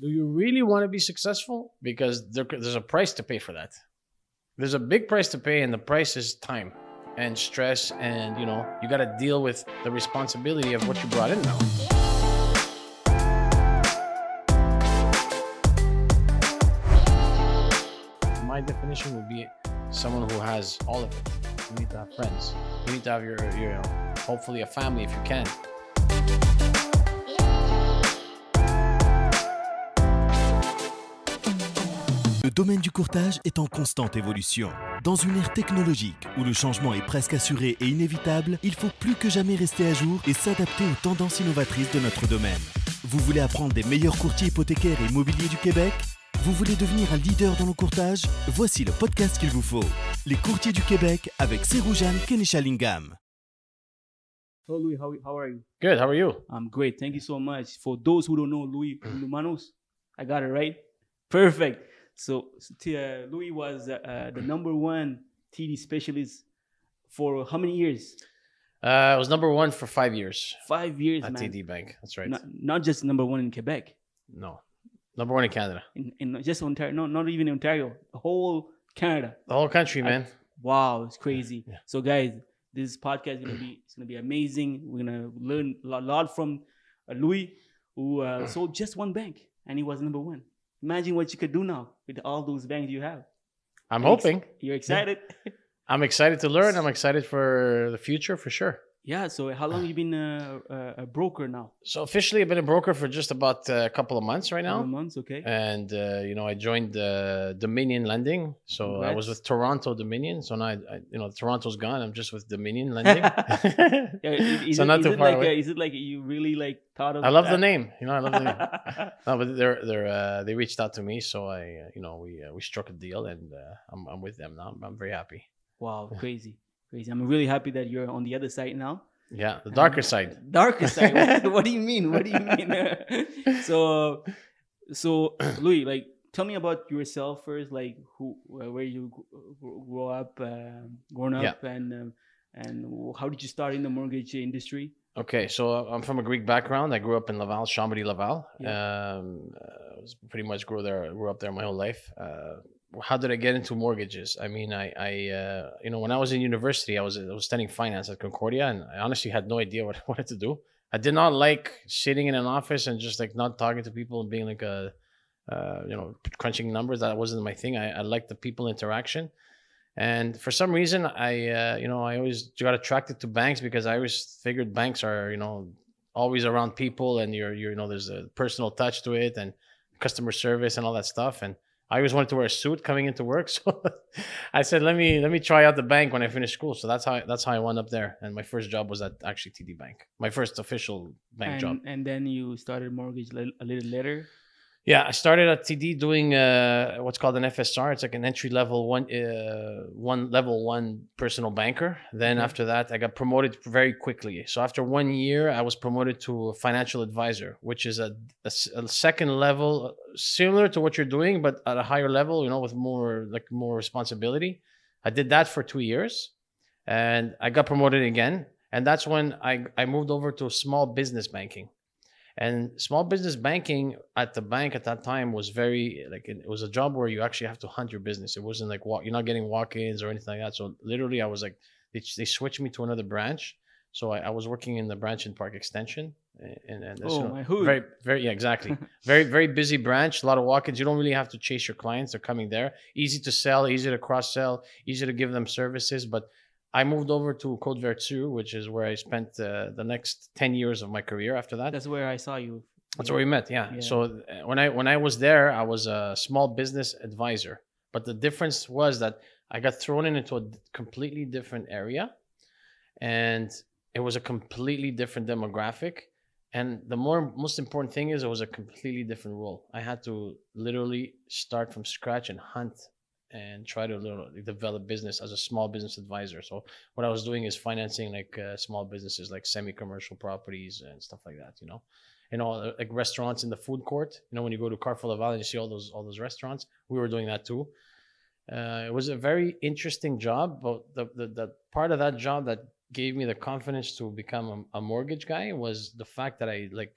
do you really want to be successful? Because there, there's a price to pay for that. There's a big price to pay, and the price is time and stress, and you know you got to deal with the responsibility of what you brought in now. My definition would be someone who has all of it. You need to have friends. You need to have your, your hopefully a family if you can. Le domaine du courtage est en constante évolution. Dans une ère technologique où le changement est presque assuré et inévitable, il faut plus que jamais rester à jour et s'adapter aux tendances innovatrices de notre domaine. Vous voulez apprendre des meilleurs courtiers hypothécaires et immobiliers du Québec? Vous voulez devenir un leader dans le courtage? Voici le podcast qu'il vous faut. Les courtiers du Québec avec Seroujan Kenishalingam. Hello, Louis. How, how are you? Good. How are you? I'm great. Thank you so much. For those who don't know Louis Lumanos, I got it right. Perfect. So, uh, Louis was uh, the number one TD specialist for how many years? Uh, I was number one for five years Five years, at man. TD Bank. That's right. Not, not just number one in Quebec, No, number one in Canada. in, in just Ontario. No, not even Ontario. The whole Canada. The whole country, man. Wow, it's crazy. Yeah. So, guys, this podcast is gonna be it's gonna be amazing. We're gonna learn a lot from uh, Louis, who uh, sold just one bank and he was number one. Imagine what you could do now with all those banks you have. I'm You're ex- hoping. You're excited? I'm excited to learn. I'm excited for the future for sure. Yeah. So, how long you been a, a broker now? So officially, I've been a broker for just about uh, a couple of months right Couple now. months, okay. And uh, you know, I joined uh, Dominion Lending. So I was with Toronto Dominion. So now, I, I, you know, Toronto's gone. I'm just with Dominion Lending. Yeah, is, so it, not is too it far like, away. uh, is it like you really like thought of? I love the name. You know, I love the name. No, but they're they're uh, they reached out to me, so I uh, you know we uh, we struck a deal, and uh, I'm I'm with them now. I'm, I'm very happy. Wow, crazy, crazy. I'm really happy that you're on the other side now. Yeah, the darker side. Darker side. what, what do you mean? What do you mean? so, so Louis, like, tell me about yourself first. Like, who, where you gr- grow up, uh, grown Yeah. up, and um, and how did you start in the mortgage industry? Okay, so I'm from a Greek background. I grew up in Laval, Chomedey, Laval. Yeah. Um, uh, was pretty much grew there, grew up there my whole life. Uh, how did I get into mortgages? I mean, I, I, uh, you know, when I was in university, I was I was studying finance at Concordia, and I honestly had no idea what I wanted to do. I did not like sitting in an office and just like not talking to people and being like a, uh, you know, crunching numbers. That wasn't my thing. I, I liked the people interaction. And for some reason, I, uh, you know, I always got attracted to banks because I always figured banks are, you know, always around people and you're, you're, you know, there's a personal touch to it and customer service and all that stuff. And I always wanted to wear a suit coming into work. So I said, let me, let me try out the bank when I finish school. So that's how, that's how I wound up there. And my first job was at actually TD Bank, my first official bank and, job. and then you started mortgage a little later. Yeah, I started at TD doing uh, what's called an FSR. It's like an entry level one, uh, one level one personal banker. Then Okay. after that, I got promoted very quickly. So after one year, I was promoted to a financial advisor, which is a second level, similar to what you're doing, but at a higher level. You know, with more like more responsibility. I did that for two years, and I got promoted again. And that's when I I moved over to small business banking. And small business banking at the bank at that time was very like it was a job where you actually have to hunt your business. It wasn't like walk, you're not getting walk-ins or anything like that. So literally, I was like they, they switched me to another branch. So I, I was working in the branch in Park Extension, and, and Oh, know, my hood. very very yeah exactly very very busy branch. A lot of walk-ins. You don't really have to chase your clients; they're coming there. Easy to sell, easy to cross-sell, easy to give them services. But I moved over to Côte-Vertu, which is where I spent uh, the next ten years of my career. After that, That's where I saw you. that's where we met. Yeah. Yeah. So uh, when I when I was there, I was a small business advisor. But the difference was that I got thrown in into a completely different area, and it was a completely different demographic. And the more most important thing is it was a completely different role. I had to literally start from scratch and hunt and try to develop business as a small business advisor. So what I was doing is financing like uh, small businesses, like semi-commercial properties and stuff like that. You know you know, uh, like restaurants in the food court. You know, when you go to Carrefour Laval and you see all those all those restaurants, we were doing that too. Uh, it was a very interesting job, but the, the the part of that job that gave me the confidence to become a, a mortgage guy was the fact that I like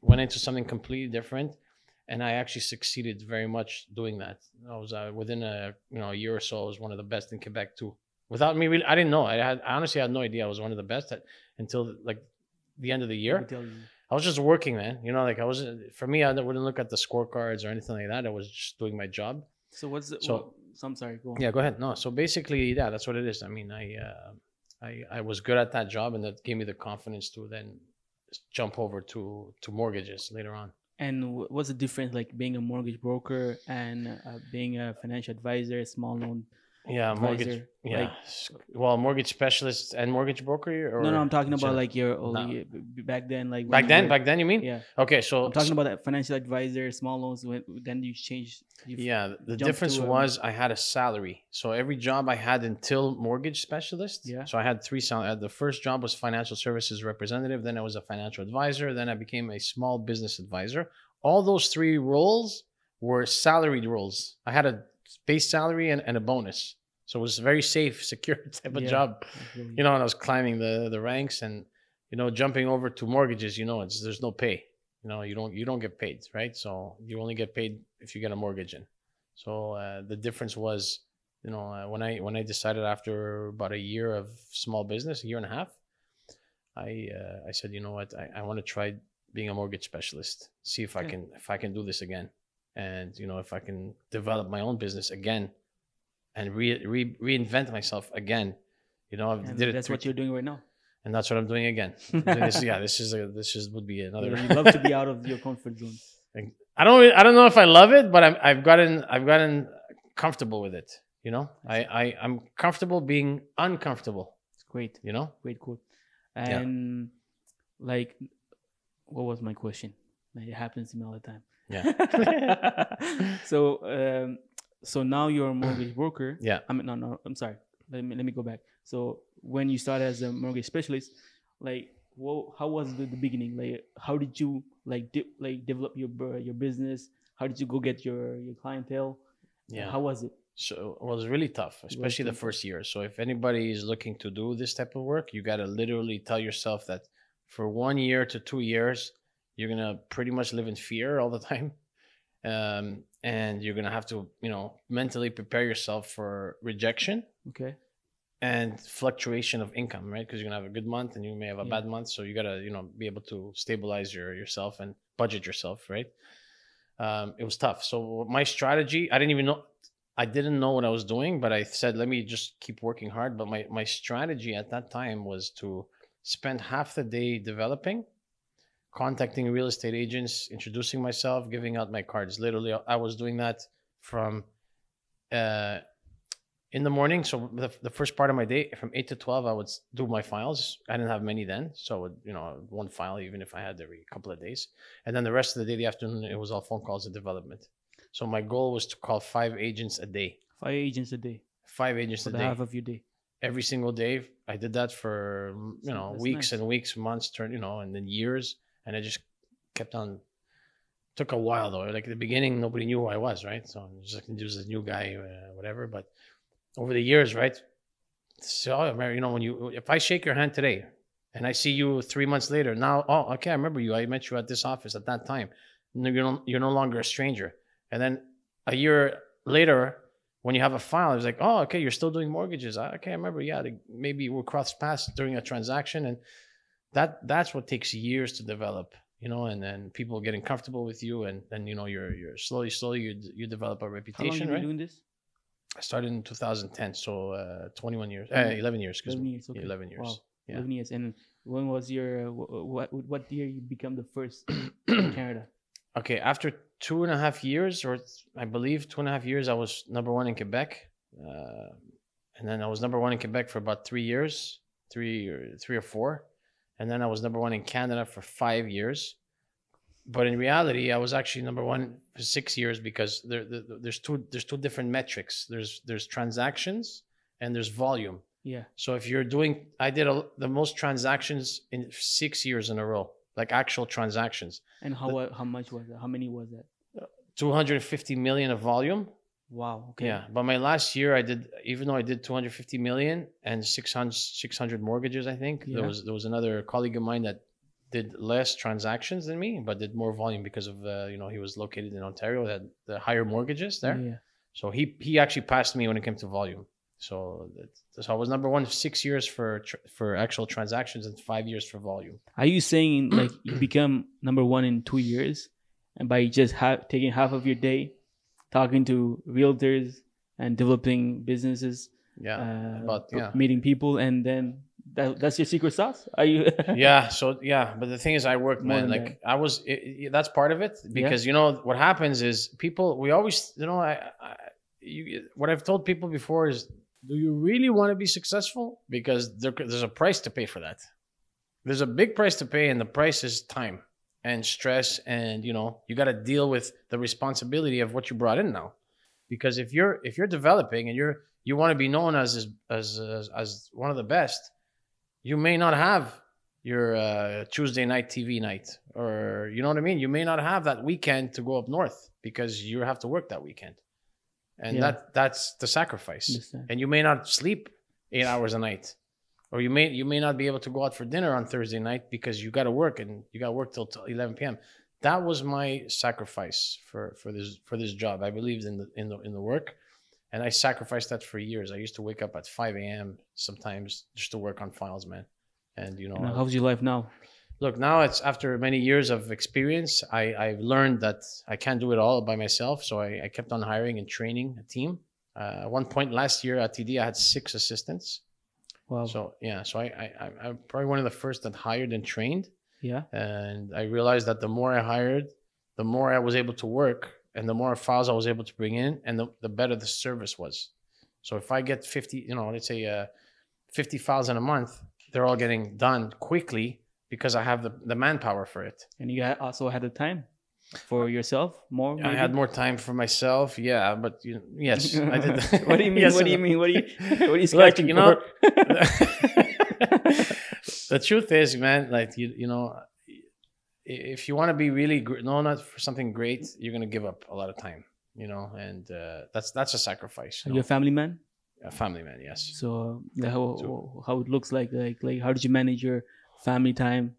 went into something completely different, and I actually succeeded very much doing that. I was uh, within a you know a year or so. I was one of the best in Quebec too. Without me, really, I didn't know. I had I honestly had no idea I was one of the best at, until like the end of the year. I was just working, man. You know, like I wasn't. For me, I wouldn't look at the scorecards or anything like that. I was just doing my job. So what's the, So- what- so I'm sorry. Go on. Yeah, go ahead. No, so basically, yeah, that's what it is. I mean, I, uh, I, I was good at that job, and that gave me the confidence to then jump over to to mortgages later on. And what's the difference like being a mortgage broker and uh, being a financial advisor, small loan Yeah, mortgage. advisor? Yeah, Like, well, mortgage specialist and mortgage broker. Or no, no, I'm talking about like your No. only uh, b- back then, like back then. Back then, you mean? yeah. Okay, so I'm talking about that financial advisor, small loans. When then you changed. You Yeah, the difference was I had a salary. So every job I had until mortgage specialist. Yeah. So I had three salaries. Uh, the first job was financial services representative. Then I was a financial advisor. Then I became a small business advisor. All those three roles were salaried roles. I had a base salary and, and a bonus. So it was a very safe, secure type of Yeah. job. Really- You know, and I was climbing the, the ranks and, you know, jumping over to mortgages, you know, it's there's no pay. You know, you don't you don't get paid, right? So you only get paid if you get a mortgage in. So uh, the difference was, you know, uh, when I when I decided after about a year of small business, a year and a half, I uh, I said, you know what, I, I want to try being a mortgage specialist, see if I can if I can do this again, and you know if I can develop my own business again, and re, re, reinvent myself again. You know, I did it that's three what you're doing right now. and that's what I'm doing again. I'm doing this, yeah, this is a, this is would be another. you love to be out of your comfort zone. I don't I don't know if I love it, but I'm, I've gotten I've gotten comfortable with it. You know, I, I I'm comfortable being uncomfortable. It's great, You know, great quote. And like, what was my question? It happens to me all the time. Yeah. so, um, so now you're a mortgage broker. Yeah. I mean, no, no. I'm sorry. Let me let me go back. So when you started as a mortgage specialist, like, well, how was the, the beginning? Like, how did you like like develop your your business? How did you go get your your clientele? yeah. How was it? So it was really tough, especially the first year. So if anybody is looking to do this type of work, you got to literally tell yourself that for one year to two years, you're gonna pretty much live in fear all the time, um, and you're gonna have to, you know, mentally prepare yourself for rejection Okay. and fluctuation of income, right? Because you're gonna have a good month and you may have a Yeah. bad month, so you gotta, you know, be able to stabilize your yourself and budget yourself, right? Um, it was tough. So my strategy, I didn't even know, I didn't know what I was doing, but I said, let me just keep working hard. But my my strategy at that time was to spend half the day developing, contacting real estate agents, introducing myself, giving out my cards. Literally, I was doing that from uh, in the morning. So the, the first part of my day, from eight to twelve, I would do my files. I didn't have many then, so would, you know, one file even if I had every couple of days. And then the rest of the day, the afternoon, it was all phone calls and development. So my goal was to call five agents a day. Five agents a day Five agents for a the day half of your day. every single day. I did that for you know that's weeks nice. and weeks, months, turn you know, and then years, and I just kept on. Took a while though. Like at the beginning, nobody knew who I was, right? So I'm just like just a new guy, uh, whatever. But over the years, right? So you know, when you if I shake your hand today, and I see you three months later, now oh okay, I remember you. I met you at this office at that time. No, you're no, you're no longer a stranger. And then a year later, when you have a file, it's like, oh, okay, you're still doing mortgages. I, okay, I remember. Yeah, maybe we crossed paths during a transaction, and that that's what takes years to develop, you know. And then people getting comfortable with you, and then you know you're you're slowly, slowly you you develop a reputation How long reputation, you been right? doing this? I started in 2010, so uh, 21 years, uh, Mm. 11 years, excuse 11 me, years. Okay. 11 years. Wow. Yeah. 11 years. And when was your, what, what year you become the first in Canada? Okay, after two and a half years, or I believe two and a half years, I was number one in Quebec, uh, and then I was number one in Quebec for about three years, three or three or four, and then I was number one in Canada for five years. But in reality, I was actually number one for six years because there, there there's two there's two different metrics. There's there's transactions and there's volume. Yeah. So if you're doing, I did a, the most transactions in six years in a row, like actual transactions. And how, uh, how much was that? How many was that? 250 million of volume. Wow. Okay. Yeah. But my last year, I did, even though I did 250 million and 600, 600 mortgages, I think Yeah. there was there was another colleague of mine that did less transactions than me, but did more volume because of uh, you know he was located in Ontario, had the higher mortgages there. Yeah. So he he actually passed me when it came to volume. So so I was number one six years for for actual transactions and five years for volume. Are you saying like you become number one in two years, and by just ha- taking half of your day talking to realtors and developing businesses, Yeah, uh, but yeah. meeting people, and then that, that's your secret sauce? Are you? yeah so yeah but the thing is i worked man like i was it, it- that's part of it because you know what happens is people we always you know i, I you, what i've told people before is do you really want to be successful because there, there's a price to pay for that there's a big price to pay and the price is time and stress and you know you got to deal with the responsibility of what you brought in now because if you're if you're developing and you're you want to be known as as as, as, one of the best you may not have your uh, Tuesday night TV night, or you know what I mean. You may not have that weekend to go up north because you have to work that weekend, and Yeah. that that's the sacrifice. And you may not sleep eight hours a night, or you may you may not be able to go out for dinner on Thursday night because you got to work and you got to work till, till 11 p.m. That was my sacrifice for for this for this job. I believed in the in the in the work. And I sacrificed that for years. I used to wake up at 5 a.m. sometimes just to work on files, man. And you know, And how's your life now? look now it's after many years of experience I, i've learned that i can't do it all by myself so i, I kept on hiring and training a team uh, at one point last year at td i had six assistants Wow. so yeah so I, I i'm probably one of the first that hired and trained yeah. and i realized that the more i hired the more i was able to work and the more files i was able to bring in and the, the better the service was so if i get 50 you know let's say uh, 50 files in a month they're all getting done quickly because i have the, the manpower for it And you also had the time for yourself more. i had more time for myself yeah but you yes i did what do you mean? Yes what do you mean? What do you? What are you scratching you know- the truth is, man, like you, you know, if you want to be really gr- known at- for something great, you're gonna give up a lot of time, you know, and uh, that's that's a sacrifice. Are You you a family man? A family man, yes. So yeah, how So- how it looks like like like how did you manage your family time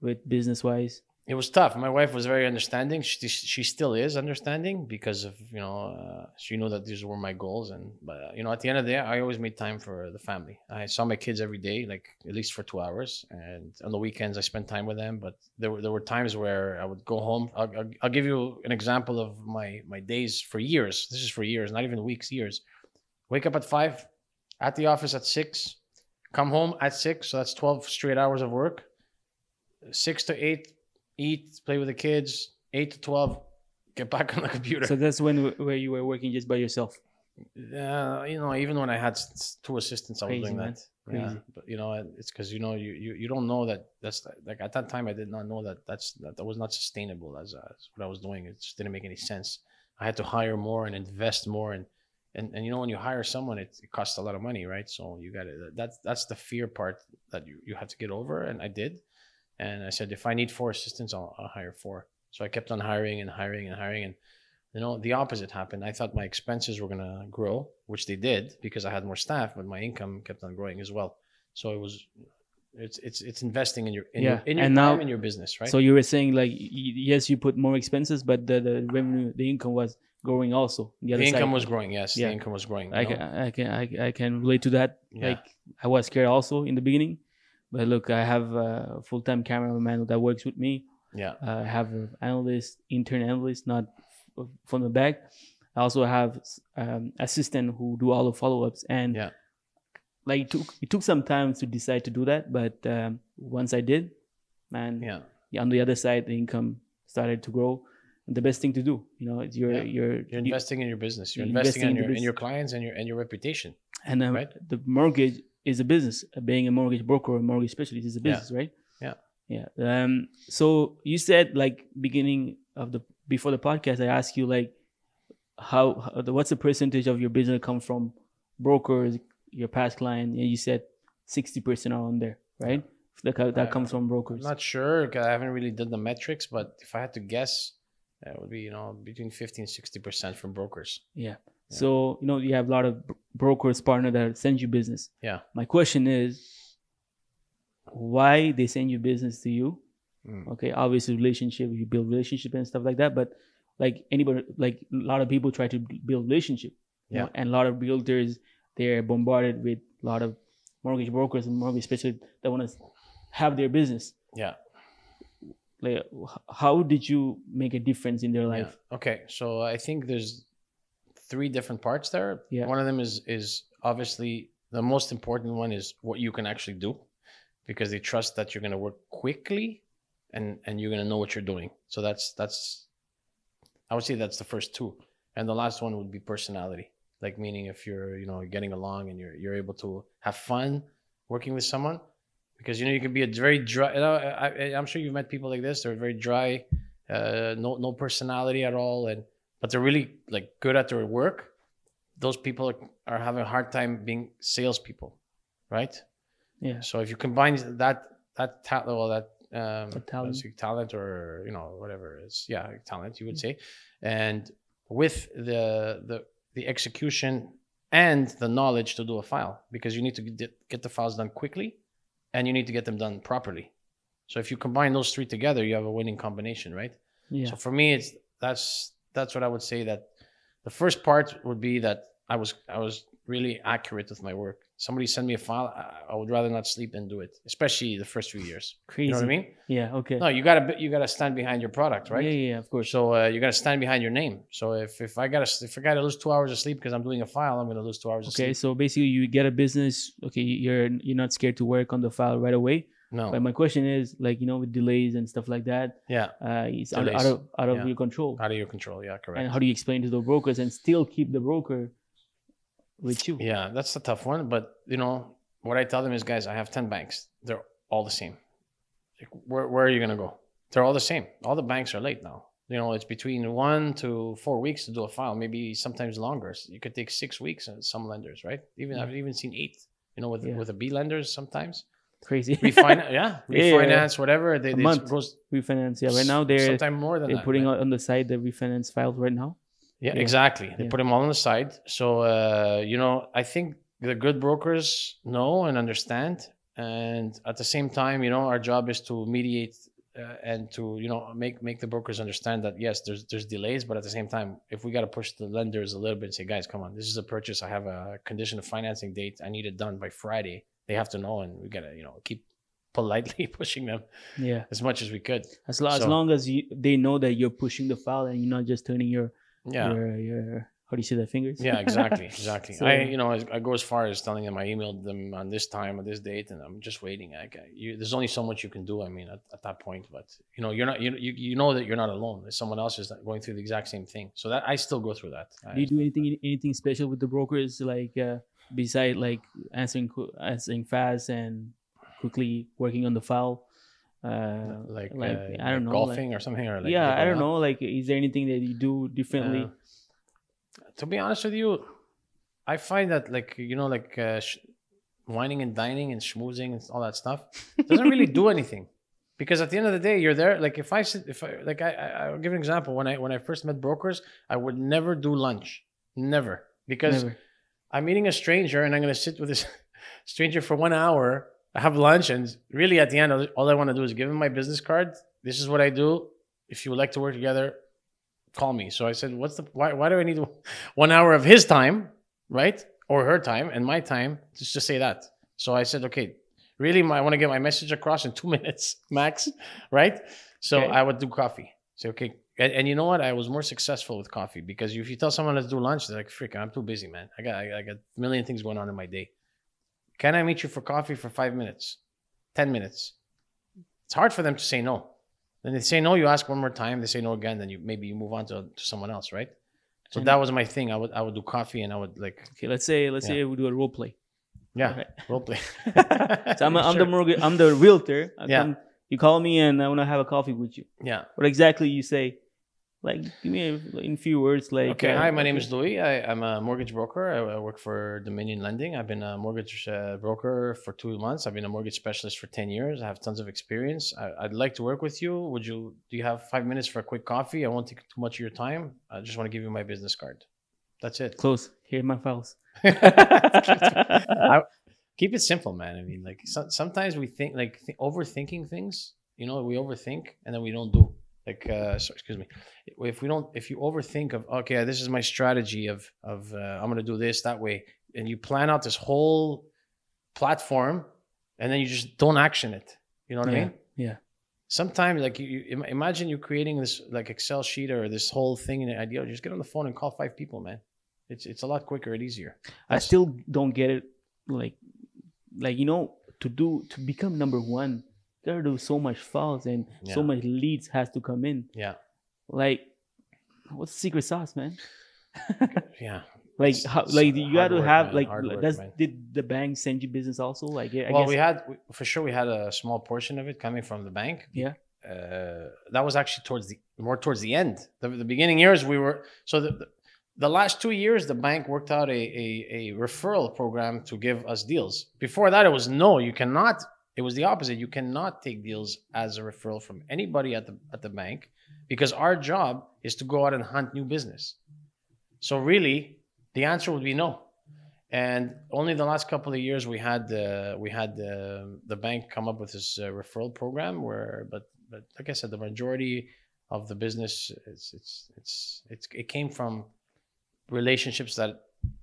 with business wise? It was tough. My wife was very understanding. She she still is understanding because of you know uh, she knew that these were my goals, and but uh, you know at the end of the day, I always made time for the family. I saw my kids every day, like at least for two hours, and on the weekends I spent time with them. But there were there were times where I would go home. I'll, I'll, I'll give you an example of my my days for years. This is for years, not even weeks, years. Wake up at five, at the office at six, come home at six. So that's twelve straight hours of work. Six to eight eat, play with the kids, eight to twelve, get back on the computer. So that's when where you were working just by yourself. uh, you know, even when I had two assistants, I was Crazy, doing man. that. Yeah, Crazy. but you know, it's because you know you, you you don't know that that's like at that time I did not know that that's that, that was not sustainable as, uh, as what I was doing. It just didn't make any sense. I had to hire more and invest more and and, and you know when you hire someone it, it costs a lot of money right so you got to that's that's the fear part that you, you have to get over and i did and i said if i need four assistants I'll, I'll hire four so i kept on hiring and hiring and hiring and you know the opposite happened i thought my expenses were going to grow which they did because i had more staff but my income kept on growing as well so it was it's it's it's investing in your in Yeah, your, in your and time now- in your business right So you were saying like yes, you put more expenses, but the, the revenue, the income was growing also. The, the income side. was growing yes Yeah. the income was growing I can. I can I, I can relate to that. Yeah. Like I was scared also in the beginning, but look, I have a full time cameraman that works with me. yeah Uh, I have an analyst, intern analyst, not f- from the back. I also have um, assistant who do all the follow ups, and Yeah. like it took it took some time to decide to do that, but um, once I did, man, yeah on the other side, the income started to grow. And the best thing to do, you know, it's your Yeah. your You're you- investing in your business. You're you're investing, investing in in your in your clients and your and your reputation. And um, Right. the mortgage is a business. Being a mortgage broker or mortgage specialist is a Yeah. business, right? Yeah. Yeah. Um. So you said like beginning of the before the podcast, I asked you like how, how the, what's the percentage of your business come from brokers, your past client, and you said sixty percent are on there, right? That co- that Uh, comes from I'm brokers. not sure 'cause I haven't really done the metrics, but if I had to guess, that would be you know between 50 and 60 percent from brokers. Yeah. So you know you have a lot of brokers partner that send you business. Yeah. My question is, why they send you business to you, Mm. Okay, obviously relationship, you build relationship and stuff like that. But like anybody, like a lot of people try to build relationship. you know, Yeah. and a lot of realtors, they're bombarded with a lot of mortgage brokers and mortgage specialists that want to have their business. Yeah. Like, how did you make a difference in their life? Yeah. Okay, so I think there's three different parts there. Yeah. One of them is is obviously the most important one is what you can actually do, because they trust that you're going to work quickly, and and you're going to know what you're doing. So that's that's, I would say that's the first two, and the last one would be personality. Like meaning if you're you know getting along and you're you're able to have fun working with someone, because you know you can be a very dry. You know, I, I, I'm sure you've met people like this. They're very dry, uh, no no personality at all, and but they're really like good at their work. Those people are, are having a hard time being salespeople, right? Yeah. So if you combine that that talent, well, that um, talent. talent or you know whatever it is, yeah, talent you would say, and with the the the execution and the knowledge to do a file, because you need to get get the files done quickly, and you need to get them done properly. So if you combine those three together, you have a winning combination, right? Yeah. So for me, it's that's that's what I would say that the first part would be that I was I was really accurate with my work. Somebody send me a file, I, I would rather not sleep than do it, especially the first few years. Crazy. You know what I mean? Yeah. Okay. No, you gotta you gotta stand behind your product, right? Yeah, yeah, yeah, of course. So uh, you gotta stand behind your name. So if if I gotta if I gotta lose two hours of sleep because I'm doing a file, I'm gonna lose two hours of Okay, so basically you get a business. Okay, you're you're not scared to work on the file right away. No. But my question is, like you know, with delays and stuff like that, yeah. uh, it's out, out of out of Yeah. your control. Out of your control. Yeah. Correct. And how do you explain to the brokers and still keep the broker with you? Yeah, that's a tough one. But you know, what I tell them is, guys, I have ten banks. They're all the same. Like, where where are you gonna go? They're all the same. All the banks are late now. You know, it's between one to four weeks to do a file, maybe sometimes longer. So you could take six weeks and some lenders, right? Even Yeah. I've even seen eight. You know, with Yeah. with the B lenders sometimes Crazy. refinance, yeah, Yeah, yeah, yeah. refinance, whatever. They, A they month. goes refinance. Yeah, right now they're sometimes more than they're that, putting right? on the side the refinance files right now. Yeah, Yeah. exactly. They put them all on the side. So, uh, you know, I think the good brokers know and understand. And at the same time, you know, our job is to mediate uh, and to, you know, make make the brokers understand that yes, there's there's delays, but at the same time, if we got to push the lenders a little bit and say, guys, come on, this is a purchase. I have a condition of financing date. I need it done by Friday. They have to know, and we gotta, you know, keep politely pushing them Yeah, as much as we could. as, lo- as long as you they know that you're pushing the file and you're not just turning your Yeah. your your how do you say that fingers? Yeah, exactly, exactly. So- I, you know, I, I go as far as telling them I emailed them on this time, on this date, and I'm just waiting. Like, uh, you, there's only so much you can do. I mean, at, at that point, but you know, you're not, you, you, you know that you're not alone. There's someone else is going through the exact same thing. So that I still go through that. Do you do anything anything special with the brokers like uh, beside like answering answering fast and quickly working on the file? Uh, like, like, uh, I don't know, golfing or something, or like yeah, I don't out? know. Like, is there anything that you do differently? Uh, to be honest with you, I find that like you know, like uh, sh- wining and dining and schmoozing and all that stuff doesn't really do anything. Because at the end of the day, you're there. Like if I sit, if I like, I, I I'll give an example. When I when I first met brokers, I would never do lunch, never, because Never. I'm meeting a stranger and I'm gonna sit with this stranger for one hour, I have lunch, and really at the end, all I want to do is give him my business card. This is what I do. If you would like to work together, call me. So I said, what's the why? Why do I need one hour of his time, right, or her time, and my time just to say that? So I said, okay, really, I want to get my message across in two minutes max, right? So Okay. I would do coffee. Say, okay. And, and you know what? I was more successful with coffee because if you tell someone let's do lunch, they're like, "Freak, I'm too busy, man. I got, I, I got a million things going on in my day. Can I meet you for coffee for five minutes, ten minutes?" It's hard for them to say no. Then they say no. You ask one more time. They say no again. Then you maybe you move on to, to someone else, right? So And- that was my thing. I would I would do coffee and I would like Okay, let's say let's Yeah. say we do a role play. yeah Okay. role play. So I'm, a, I'm Sure. the mortgage, I'm the realtor. I Yeah. come- you call me and I want to have a coffee with you. yeah. What exactly you say? Like, give me a, in few words. Like, Okay. uh, Hi, my name is Louis. I, I'm a mortgage broker. I, I work for Dominion Lending. I've been a mortgage uh, broker for two months. I've been a mortgage specialist for 10 years. I have tons of experience. I, I'd like to work with you. Would you, do you have five minutes for a quick coffee? I won't take too much of your time. I just want to give you my business card. That's it. Close. Here my files. I- keep it simple, man. I mean, like so, sometimes we think like th- overthinking things you know, we overthink and then we don't do. Like, uh, excuse me, if we don't, if you overthink of, okay, this is my strategy of of uh, I'm gonna do this that way, and you plan out this whole platform, and then you just don't action it. You know what I Yeah. mean? Yeah. Sometimes, like you, you im- imagine you creating this like Excel sheet or this whole thing in an idea. Just get on the phone and call five people, man. It's it's a lot quicker and easier. I still don't get it. Like, like you know, to do to become number one, there are so much files and so much leads has to come in. Yeah, Like, what's the secret sauce, man? yeah. Like, It's- how, it's like you got to have man, like, work, does man. did the bank send you business also? Like, I well, guess we had we, for sure we had a small portion of it coming from the bank. Yeah. Uh, that was actually towards the more towards the end. The, the beginning years we were so the, the the last two years the bank worked out a, a a referral program to give us deals. Before that it was no, you cannot. It was the opposite. You cannot take deals as a referral from anybody at the at the bank because our job is to go out and hunt new business. So really, the answer would be no. And only the last couple of years we had uh, we had the the bank come up with this uh, referral program where, but but like I said, the majority of the business it's it's it's, it's it came from relationships that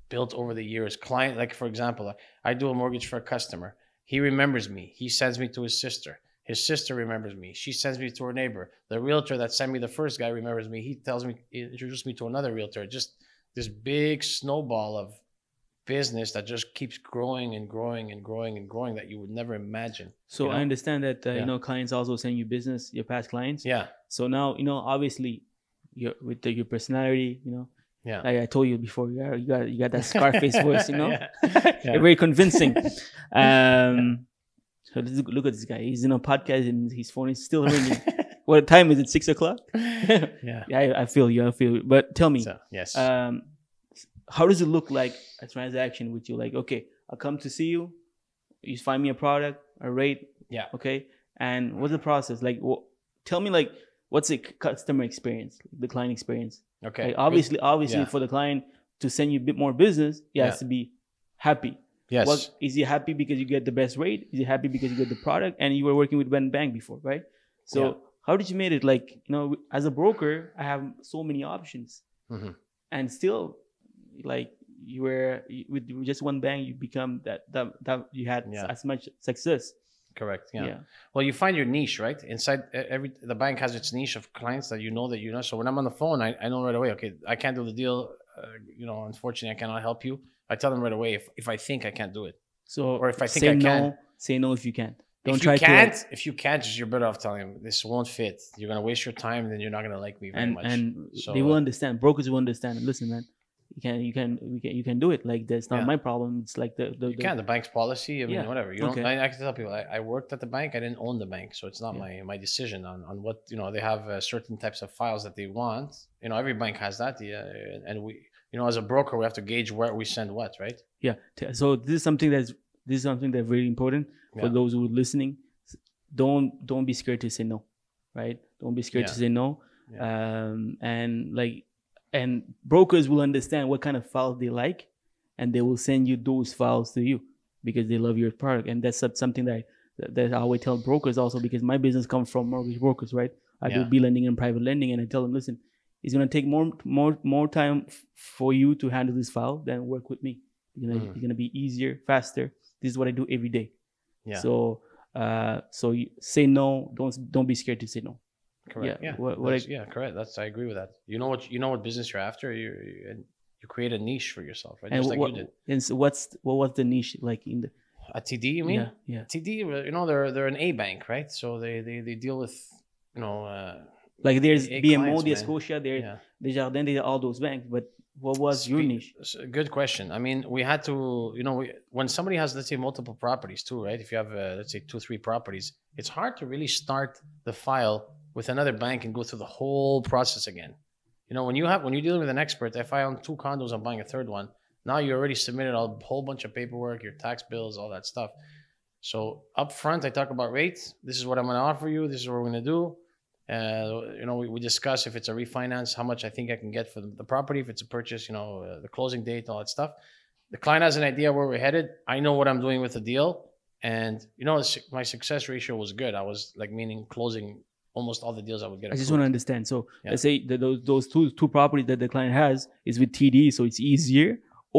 built over the years. Client, like for example, I do a mortgage for a customer. He remembers me. He sends me to his sister. His sister remembers me. She sends me to her neighbor. The realtor that sent me the first guy remembers me. He tells me, he introduced me to another realtor. Just this big snowball of business that just keeps growing and growing and growing and growing that you would never imagine. so. you I understand that uh, Yeah. you know clients also send you business, your past clients. Yeah, So now you know, obviously, your with the, your personality, you know, yeah. like I told you before, you got you got, you got that Scarface voice, you know, Yeah. You're very convincing. um, so look at this guy. He's in a podcast and his phone is still ringing. what time is it? Six o'clock. yeah. Yeah, I, I feel you. I feel you. But tell me, So, yes. um, how does it look like a transaction with you? Like, okay, I'll come to see you. You find me a product, a rate. Yeah. Okay. And what's the process? Like, wh- tell me, like, what's the customer experience, the client experience? Okay. Like, obviously, obviously, Yeah. for the client to send you a bit more business, he has Yeah. to be happy. Yes. What is he happy because you get the best rate? Is he happy because you get the product and you were working with Ben Bank before, right? So Yeah. how did you make it? Like you know, as a broker, I have so many options, Mhm. and still, like you were with just one bank, you become that that that you had as much success. Correct. Yeah. Yeah. Well, you find your niche, right? Inside every the bank has its niche of clients that you know that you know. So when I'm on the phone, I, I know right away. Okay, I can't do the deal. Uh, you know, unfortunately, I cannot help you. I tell them right away if, if I think I can't do it. So Or if I think say I no, can. say no if you can't. Don't if try you to can't, like- if you can't, just you're better off telling them this won't fit. You're gonna waste your time, and then you're not gonna like me very and much. and So, they will understand. Brokers will understand. Listen, man, you can you can we can you can do it. Like that's not Yeah. my problem. It's like the the, You can. The bank's policy. I mean, Yeah. whatever. You don't. Okay. I, I can tell people. I, I worked at the bank. I didn't own the bank, so it's not Yeah. my my decision on on what you know. They have uh, certain types of files that they want. You know, every bank has that. Yeah, and we, you know, as a broker, we have to gauge where we send what, right? Yeah. So this is something that's this is something that's very important for those who are listening. Don't don't be scared to say no, right? Don't be scared to say no. Um, and like, and brokers will understand what kind of files they like, and they will send you those files to you because they love your product. And that's something that that I always tell brokers also because my business comes from mortgage brokers, right? I do Yeah. B lending and private lending, and I tell them, listen, it's gonna take more more more time for you to handle this file than work with me. It's gonna, Mm. it's gonna be easier, faster. This is what I do every day. Yeah. So uh, so you say no. Don't don't be scared to say no. Correct. yeah, Yeah. what- what I- yeah. Correct. That's I agree with that. You know what you know what business you're after. You you, you create a niche for yourself, right? And Just like what, you did and so what's what was the niche like in the? at TD. You mean? yeah, yeah. TD, you know, they're they're an A bank, right? So they they, they deal with, you know, uh, Like there's A- A BMO, clients, there's. Scotia, there's yeah. Desjardins, there's all those banks. But what was your niche? Good question. I mean, we had to, you know, we, when somebody has, let's say, multiple properties too, right? If you have, uh, let's say, two, three properties, it's hard to really start the file with another bank and go through the whole process again. You know, when you have, when you're dealing with an expert, if I own two condos, I'm buying a third one. Now you already submitted a whole bunch of paperwork, your tax bills, all that stuff. So up front, I talk about rates. This is what I'm going to offer you. This is what we're going to do. Uh, you know, we, we discuss if it's a refinance, how much I think I can get for the, property. If it's a purchase, you know, uh, the closing date, all that stuff. The client has an idea where we're headed. I know what I'm doing with the deal. and you know my success ratio was good. I was like meaning closing almost all the deals I would get. I just want to understand. So Yeah. let's say that those those two two properties that the client has is with TD, so it's easier,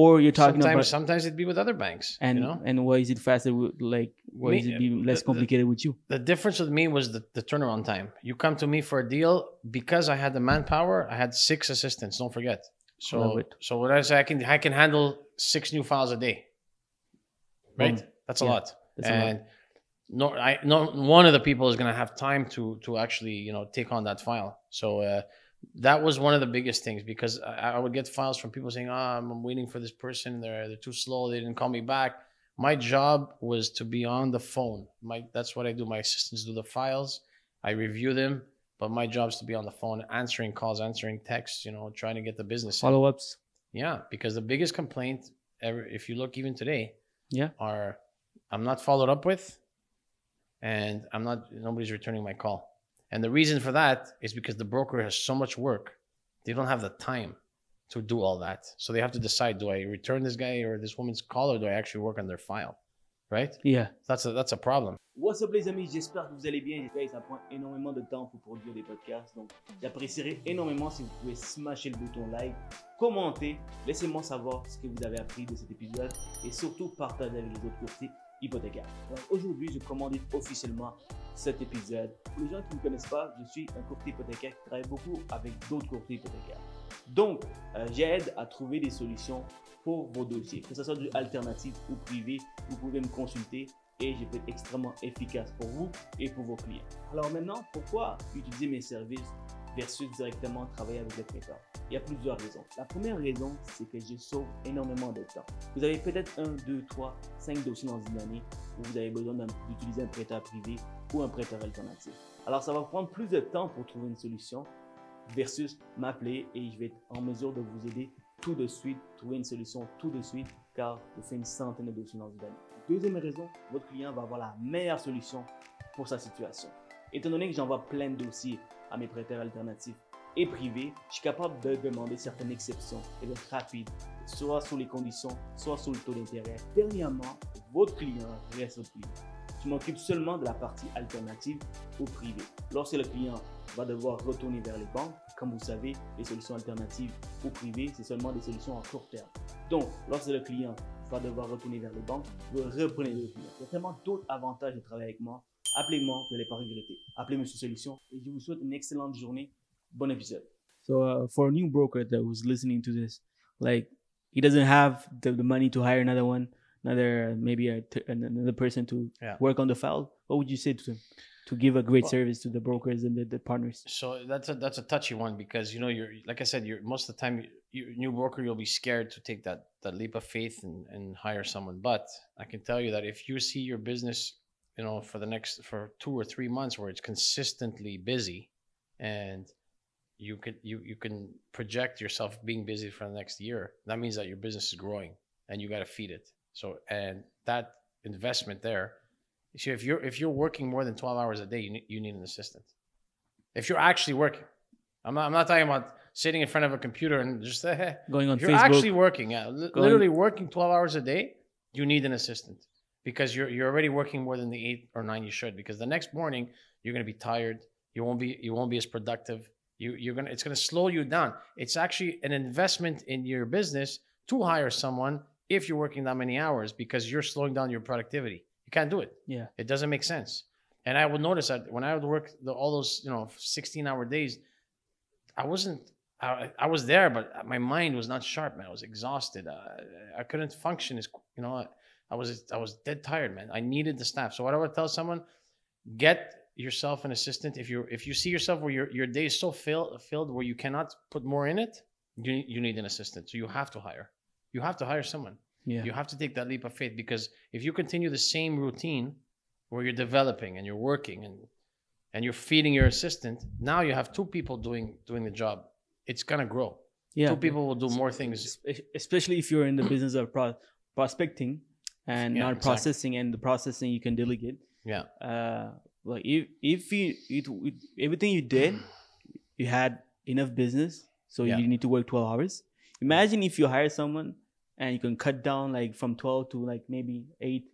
or you're talking sometimes, about sometimes it'd be with other banks. and you know, and why is it faster? with- Like why Me- is it be less the- the- complicated with you? the difference with me was the, the turnaround time. You come to me for a deal because I had the manpower. I had six assistants. Don't forget. So so what I say, I can I can handle six new files a day. Right, Boom. that's a Yeah, lot. that's a lot. No, I no one of the people is gonna have time to to actually you know take on that file. So. uh that was one of the biggest things because I, I would get files from people saying, "Oh, I'm waiting for this person. They're they're too slow. They didn't call me back." My job was to be on the phone. My that's what I do. My assistants do the files. I review them, but my job is to be on the phone, answering calls, answering texts. You know, trying to get the business. Follow ups. Yeah, because the biggest complaint ever, if you look even today, Yeah. are I'm not followed up with, and I'm not nobody's returning my call. And the reason for that is because the broker has so much work, they don't have the time to do all that. So they have to decide: do I return this guy or this woman's call, or do I actually work on their file? Right? Yeah. That's a that's a problem. What's up les amis, j'espère que vous allez bien. J'espère que ça prend énormément de temps pour produire des podcasts. Donc j'apprécierais énormément si vous pouvez smasher le bouton like, commenter, laissez-moi savoir ce que vous avez appris de cet épisode et surtout partager avec les autres courtiers hypothécaires. Donc aujourd'hui, je commandite officiellement cet épisode. Pour les gens qui ne me connaissent pas, je suis un courtier hypothécaire qui travaille beaucoup avec d'autres courtiers hypothécaires. Donc, euh, j'aide à trouver des solutions pour vos dossiers, que ce soit du alternatif ou privé. Vous pouvez me consulter et je peux être extrêmement efficace pour vous et pour vos clients. Alors maintenant, pourquoi utiliser mes services versus directement travailler avec des prêteurs Il y a plusieurs raisons. La première raison, c'est que je sauve énormément de temps. Vous avez peut-être un, deux, trois, cinq dossiers dans une année où vous avez besoin d'utiliser un prêteur privé ou un prêteur alternatif. Alors ça va prendre plus de temps pour trouver une solution versus m'appeler et je vais être en mesure de vous aider tout de suite, trouver une solution tout de suite, car je fais une centaine de dossiers dans une année. Deuxième raison, votre client va avoir la meilleure solution pour sa situation. Étant donné que j'envoie plein de dossiers à mes prêteurs alternatifs et privés, je suis capable de demander certaines exceptions et d'être rapide, soit sur les conditions, soit sur le taux d'intérêt. Dernièrement, votre client reste votre client. Je m'occupe seulement de la partie alternative ou privée. Lorsque le client va devoir retourner vers les banques, comme vous savez, les solutions alternatives ou privées, c'est seulement des solutions à court terme. Donc, lorsque le client va devoir retourner vers les banques, vous reprenez le client. Il y a tellement d'autres avantages de travailler avec moi. Appelez-moi, vous n'allez pas regretter. Appelez Monsieur Solution et je vous souhaite une excellente journée. Bon épisode. So, uh, for a new broker that was listening to this, like he doesn't have the, the money to hire another one, another maybe a t- another person to Yeah. work on the file, what would you say to them to give a great Well- service to the brokers and the, the partners? So that's a that's a touchy one because you know you're like I said you're most of the time you, you new broker you'll be scared to take that that leap of faith and, and hire someone. But I can tell you that if you see your business, you know, for the next for two or three months where it's consistently busy, and you could you you can project yourself being busy for the next year. That means that your business is growing and you got to feed it. So and that investment there. So if you're if you're working more than twelve hours a day, you need, you need an assistant if you're actually working. I'm not, I'm not talking about sitting in front of a computer and just Going on if you're Facebook, actually working, yeah, li- literally working 12 hours a day, you need an assistant because you're you're already working more than the eight or nine you should. Because the next morning you're gonna be tired. You won't be you won't be as productive. You you're gonna it's gonna slow you down. It's actually an investment in your business to hire someone if you're working that many hours because you're slowing down your productivity. You can't do it. yeah, It doesn't make sense. And I would notice that when I would work the, all those, you know, 16 hour days, I wasn't, I, I was there, but my mind was not sharp, man. I was exhausted. I, I couldn't function as, you know, I, was, I was dead tired, man. I needed the staff. So what I would tell someone, get yourself an assistant. If you if you see yourself where your, your day is so filled, filled where you cannot put more in it, you, need- you need an assistant. So you have to hire. You have to hire someone. yeah, You have to take that leap of faith because if you continue the same routine where you're developing and you're working and and you're feeding your assistant, now you have two people doing doing the job. It's gonna grow. yeah. Two people will do more things. Especially if you're in the business of pro- prospecting and Yeah, not exactly. processing, and the processing you can delegate. Yeah. Uh, like if if you it, it, everything you did, you had enough business, so Yeah. you need to work twelve hours. Imagine if you hire someone and you can cut down like from twelve to like maybe eight,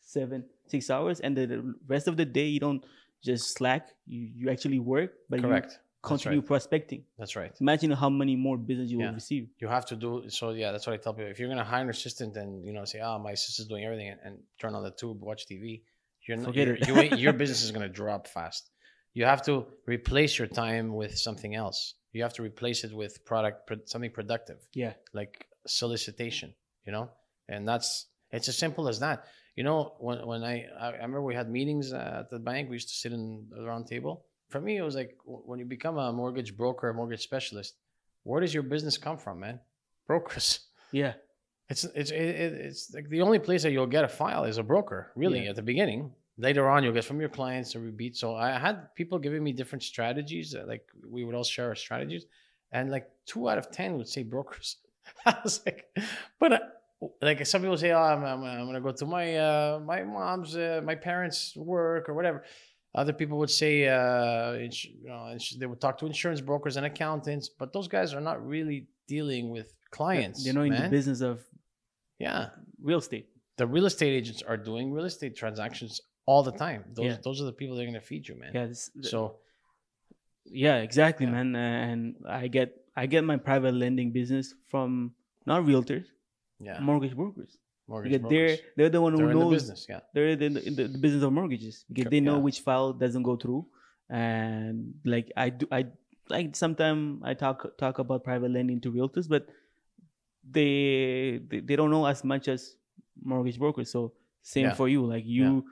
seven. six hours, and the, the rest of the day you don't just slack. You you actually work, but Correct. Continue right. prospecting. That's right. Imagine how many more business you Yeah. will receive. You have to do so. Yeah, that's what I tell people. If you're gonna hire an assistant and you know say, "Oh, my assistant's doing everything," and, and turn on the tube, watch TV, you're not. Forget you're- it. you your business is gonna drop fast. You have to replace your time with something else. You have to replace it with product, something productive. Yeah. like solicitation, you know, and that's it's as simple as that. You know, when when I I remember we had meetings at the bank, we used to sit in the round table. For me, it was like when you become a mortgage broker, a mortgage specialist, where does your business come from, man? Brokers. Yeah. It's it's it, it- it's like the only place that you'll get a file is a broker, really, Yeah. at the beginning. Later on, you'll get from your clients a repeat. So I had people giving me different strategies. uh, Like we would all share our strategies, and like two out of ten would say brokers. I was like, but uh, like some people say, oh, I'm, I'm, I'm gonna go to my uh, my mom's, uh, my parents' work or whatever. Other people would say, uh, ins- you know, ins- they would talk to insurance brokers and accountants, but those guys are not really dealing with clients. They're not in the man. business of Yeah, real estate. the real estate agents are doing real estate transactions all the time. Those Yeah. those are the people that are gonna feed you, man. Yeah. This, So yeah, exactly, Yeah. man. And I get I get my private lending business from not realtors, yeah, mortgage brokers. Mortgage Because they're they're the one who They're in the knows business. Yeah, they're in the, in the, the business of mortgages because they know yeah. which file doesn't go through. And like i do i like sometimes i talk talk about private lending to realtors but they they, they don't know as much as mortgage brokers. So same Yeah. for you. Like you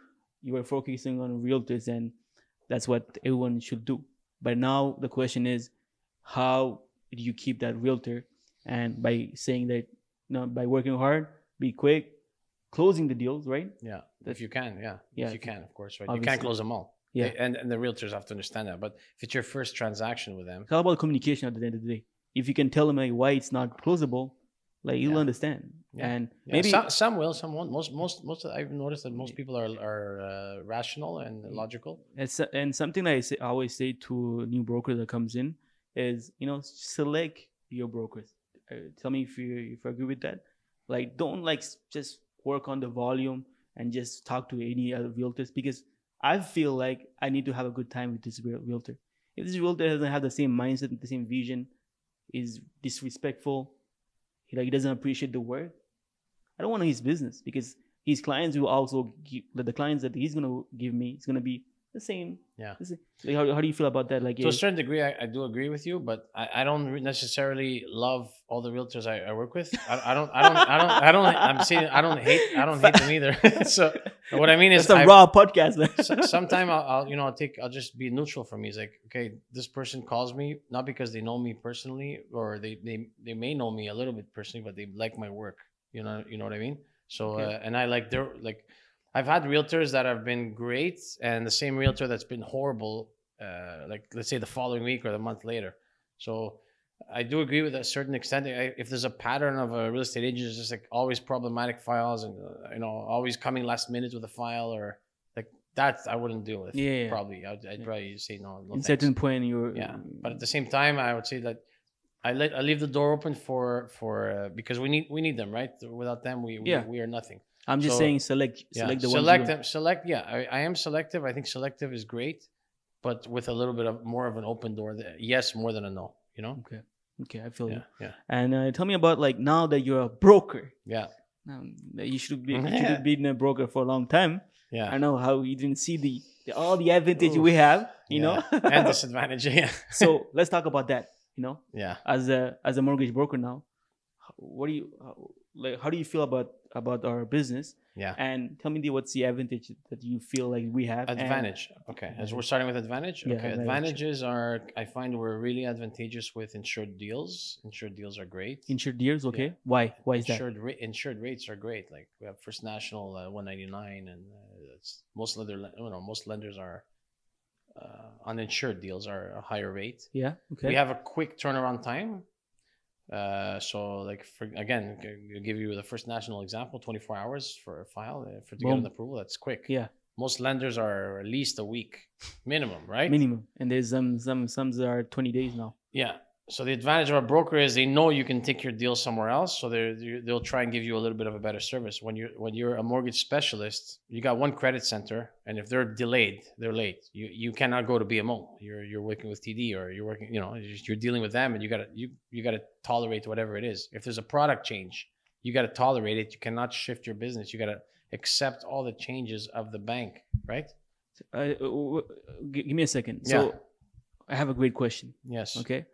you are focusing on realtors and that's what everyone should do. But now the question is how do you keep that realtor? And by saying that you know by working hard be quick closing the deals right yeah. That's- if you can, yeah, yeah, if you can, of course, right. You can't close them all. Yeah. They- and and the realtors have to understand that. But if it's your first transaction with them, It's all about communication at the end of the day. If you can tell them like why it's not closable, like you'll Yeah. understand. Yeah. And yeah, maybe some, some will, some won't. Most most most. I've noticed that most people are are uh, rational and logical. it's, and something that I, say, I always say to new broker that comes in is you know select your brokers. Uh, tell me if you if you agree with that. Like don't like just work on the volume and just talk to any other realtors because I feel like I need to have a good time with this realtor. If this realtor doesn't have the same mindset, the same vision, is disrespectful, he like he doesn't appreciate the work. I don't want his business because his clients will also give the, clients that he's gonna give me is gonna be the same. Yeah. Like, how, how do you feel about that? Like To a certain degree, I, I do agree with you, but I, I don't re- necessarily love all the realtors I, I work with. I, I don't, I don't, I don't, I don't. I'm saying I don't hate, I don't hate them either. so what I mean is, it's a I- raw podcast. man. so, sometime I'll, I'll, you know, I'll take, I'll just be neutral for me. It's like, okay, this person calls me not because they know me personally, or they, they, they may know me a little bit personally, but they like my work. You know, you know what I mean. So, Okay. uh, and I like their like, I've had realtors that have been great, and the same realtor that's been horrible. Uh, like let's say the following week or the month later. So. I do agree with a certain extent. I, if there's a pattern of a real estate agent, it's just like always problematic files and uh, you know always coming last minute with a file or like that, I wouldn't deal with. Yeah, yeah. probably. I'd, I'd Yeah. probably say no. no In certain point, you're yeah, but at the same time, I would say that I let I leave the door open for for uh, because we need we need them right. Without them, we we, Yeah. we are nothing. I'm just so- saying select Yeah, select the select them. Select. Yeah, I, I am selective. I think selective is great, but with a little bit of more of an open door. Yes, more than a no. You know. Okay, okay, I feel Yeah, you. yeah, And uh, tell me about like now that you're a broker. yeah, Um, you should be you should have been a broker for a long time. yeah. I know how you didn't see the, the all the advantage we have. You Yeah. know. and disadvantage. Yeah, so let's talk about that. You know, yeah. as a as a mortgage broker now, what do you like? How do you feel about about our business? Yeah. And tell me the, what's the advantage that you feel like we have? Advantage. Okay. As we're starting with advantage. Yeah, okay. advantage. Advantages are I find we're really advantageous with insured deals. Insured deals are great. insured deals. Okay, why? Why is that? insured ra- insured rates are great. Like we have First National uh, 199 and uh, most other you know most lenders are uh, on insured deals are a higher rate. Yeah. Okay. We have a quick turnaround time. Uh, so like for again, I'll give you the First National example: 24 hours for a file uh, for to get an approval. That's quick. Yeah. Most lenders are at least a week minimum, right? minimum, and there's some some some that are 20 days now. Yeah. So the advantage of a broker is they know you can take your deal somewhere else, so they they'll try and give you a little bit of a better service. When you're when you're a mortgage specialist, you got one credit center, and if they're delayed, they're late. You you cannot go to BMO. You're you're working with TD or you're working, you know, you're dealing with them, and you gotta you you gotta tolerate whatever it is. If there's a product change, you gotta tolerate it. You cannot shift your business. You gotta accept all the changes of the bank, right? Uh, w- give me a second. Yeah. So I have a great question. Yes. Okay.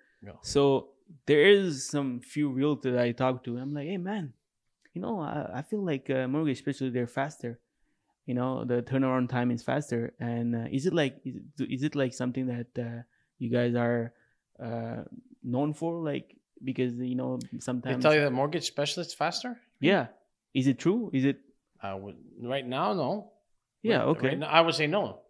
So there is some few realtors I talk to. I'm like, hey man, you know, I, I feel like uh, mortgage, especially they're faster. You know, the turnaround time is faster. And uh, is it like is it, is it like something that uh, you guys are uh, known for? Like because you know sometimes They tell you that mortgage specialists faster. yeah. Is it true? Is it would right now, no. yeah? Right- Okay. right now, I would say no.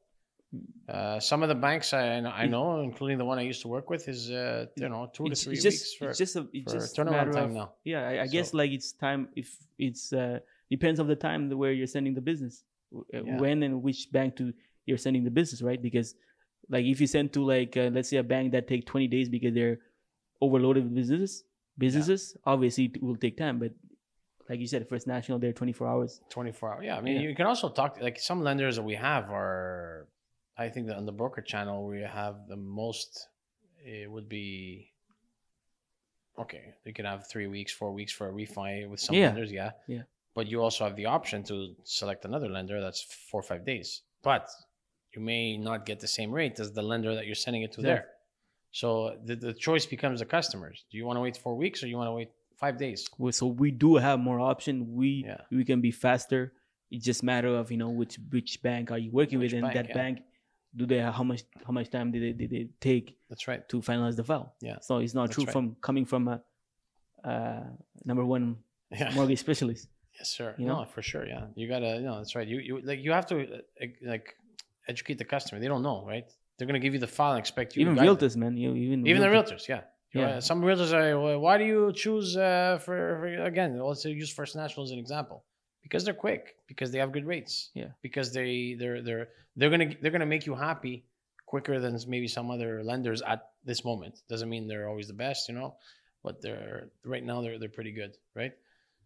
Uh, some of the banks I, I know- including the one I used to work with, is uh, you know two it's, to three it's weeks just for, it's just a it's just turnaround time of, now. yeah i, I guess like it's time if it's uh depends of the time where you're sending the business uh, Yeah. when and which bank to you're sending the business right because like if you send to like uh, let's say a bank that take 20 days because they're overloaded with businesses businesses obviously it will take time but like you said first national they're 24 hours 24 hours. Yeah, I mean, Yeah. you can also talk like some lenders that we have are, I think that on the broker channel we have the most. It would be. Okay, you can have three weeks, four weeks for a refi with some Yeah. lenders, yeah. Yeah. But you also have the option to select another lender that's four or five days. But you may not get the same rate as the lender that you're sending it to Exactly. there. So the, the choice becomes the customers. Do you want to wait four weeks or you want to wait five days? Well, so we do have more option we Yeah. we can be faster it's just matter of you know which which bank are you working Which with and bank, that yeah. bank do they how much how much time did they, did they take That's right. to finalize the file. Yeah. So it's not That's true right. from coming from a uh, number one Yeah. mortgage specialist. Yes, sir. You no, know? for sure. Yeah, you gotta. You know, that's right. You you like you have to uh, like educate the customer. They don't know, right? They're gonna give you the file and expect you. even to guide them. realtors, man. You even Even the realtors, yeah. You Yeah. know, Some realtors are. Well, why do you choose uh, for, for again? Let's say use First National as an example, because they're quick, because they have good rates. Yeah. Because they they're they're they're gonna they're gonna make you happy quicker than maybe some other lenders at this moment. Doesn't mean they're always the best, you know, but they're right now they're they're pretty good, right?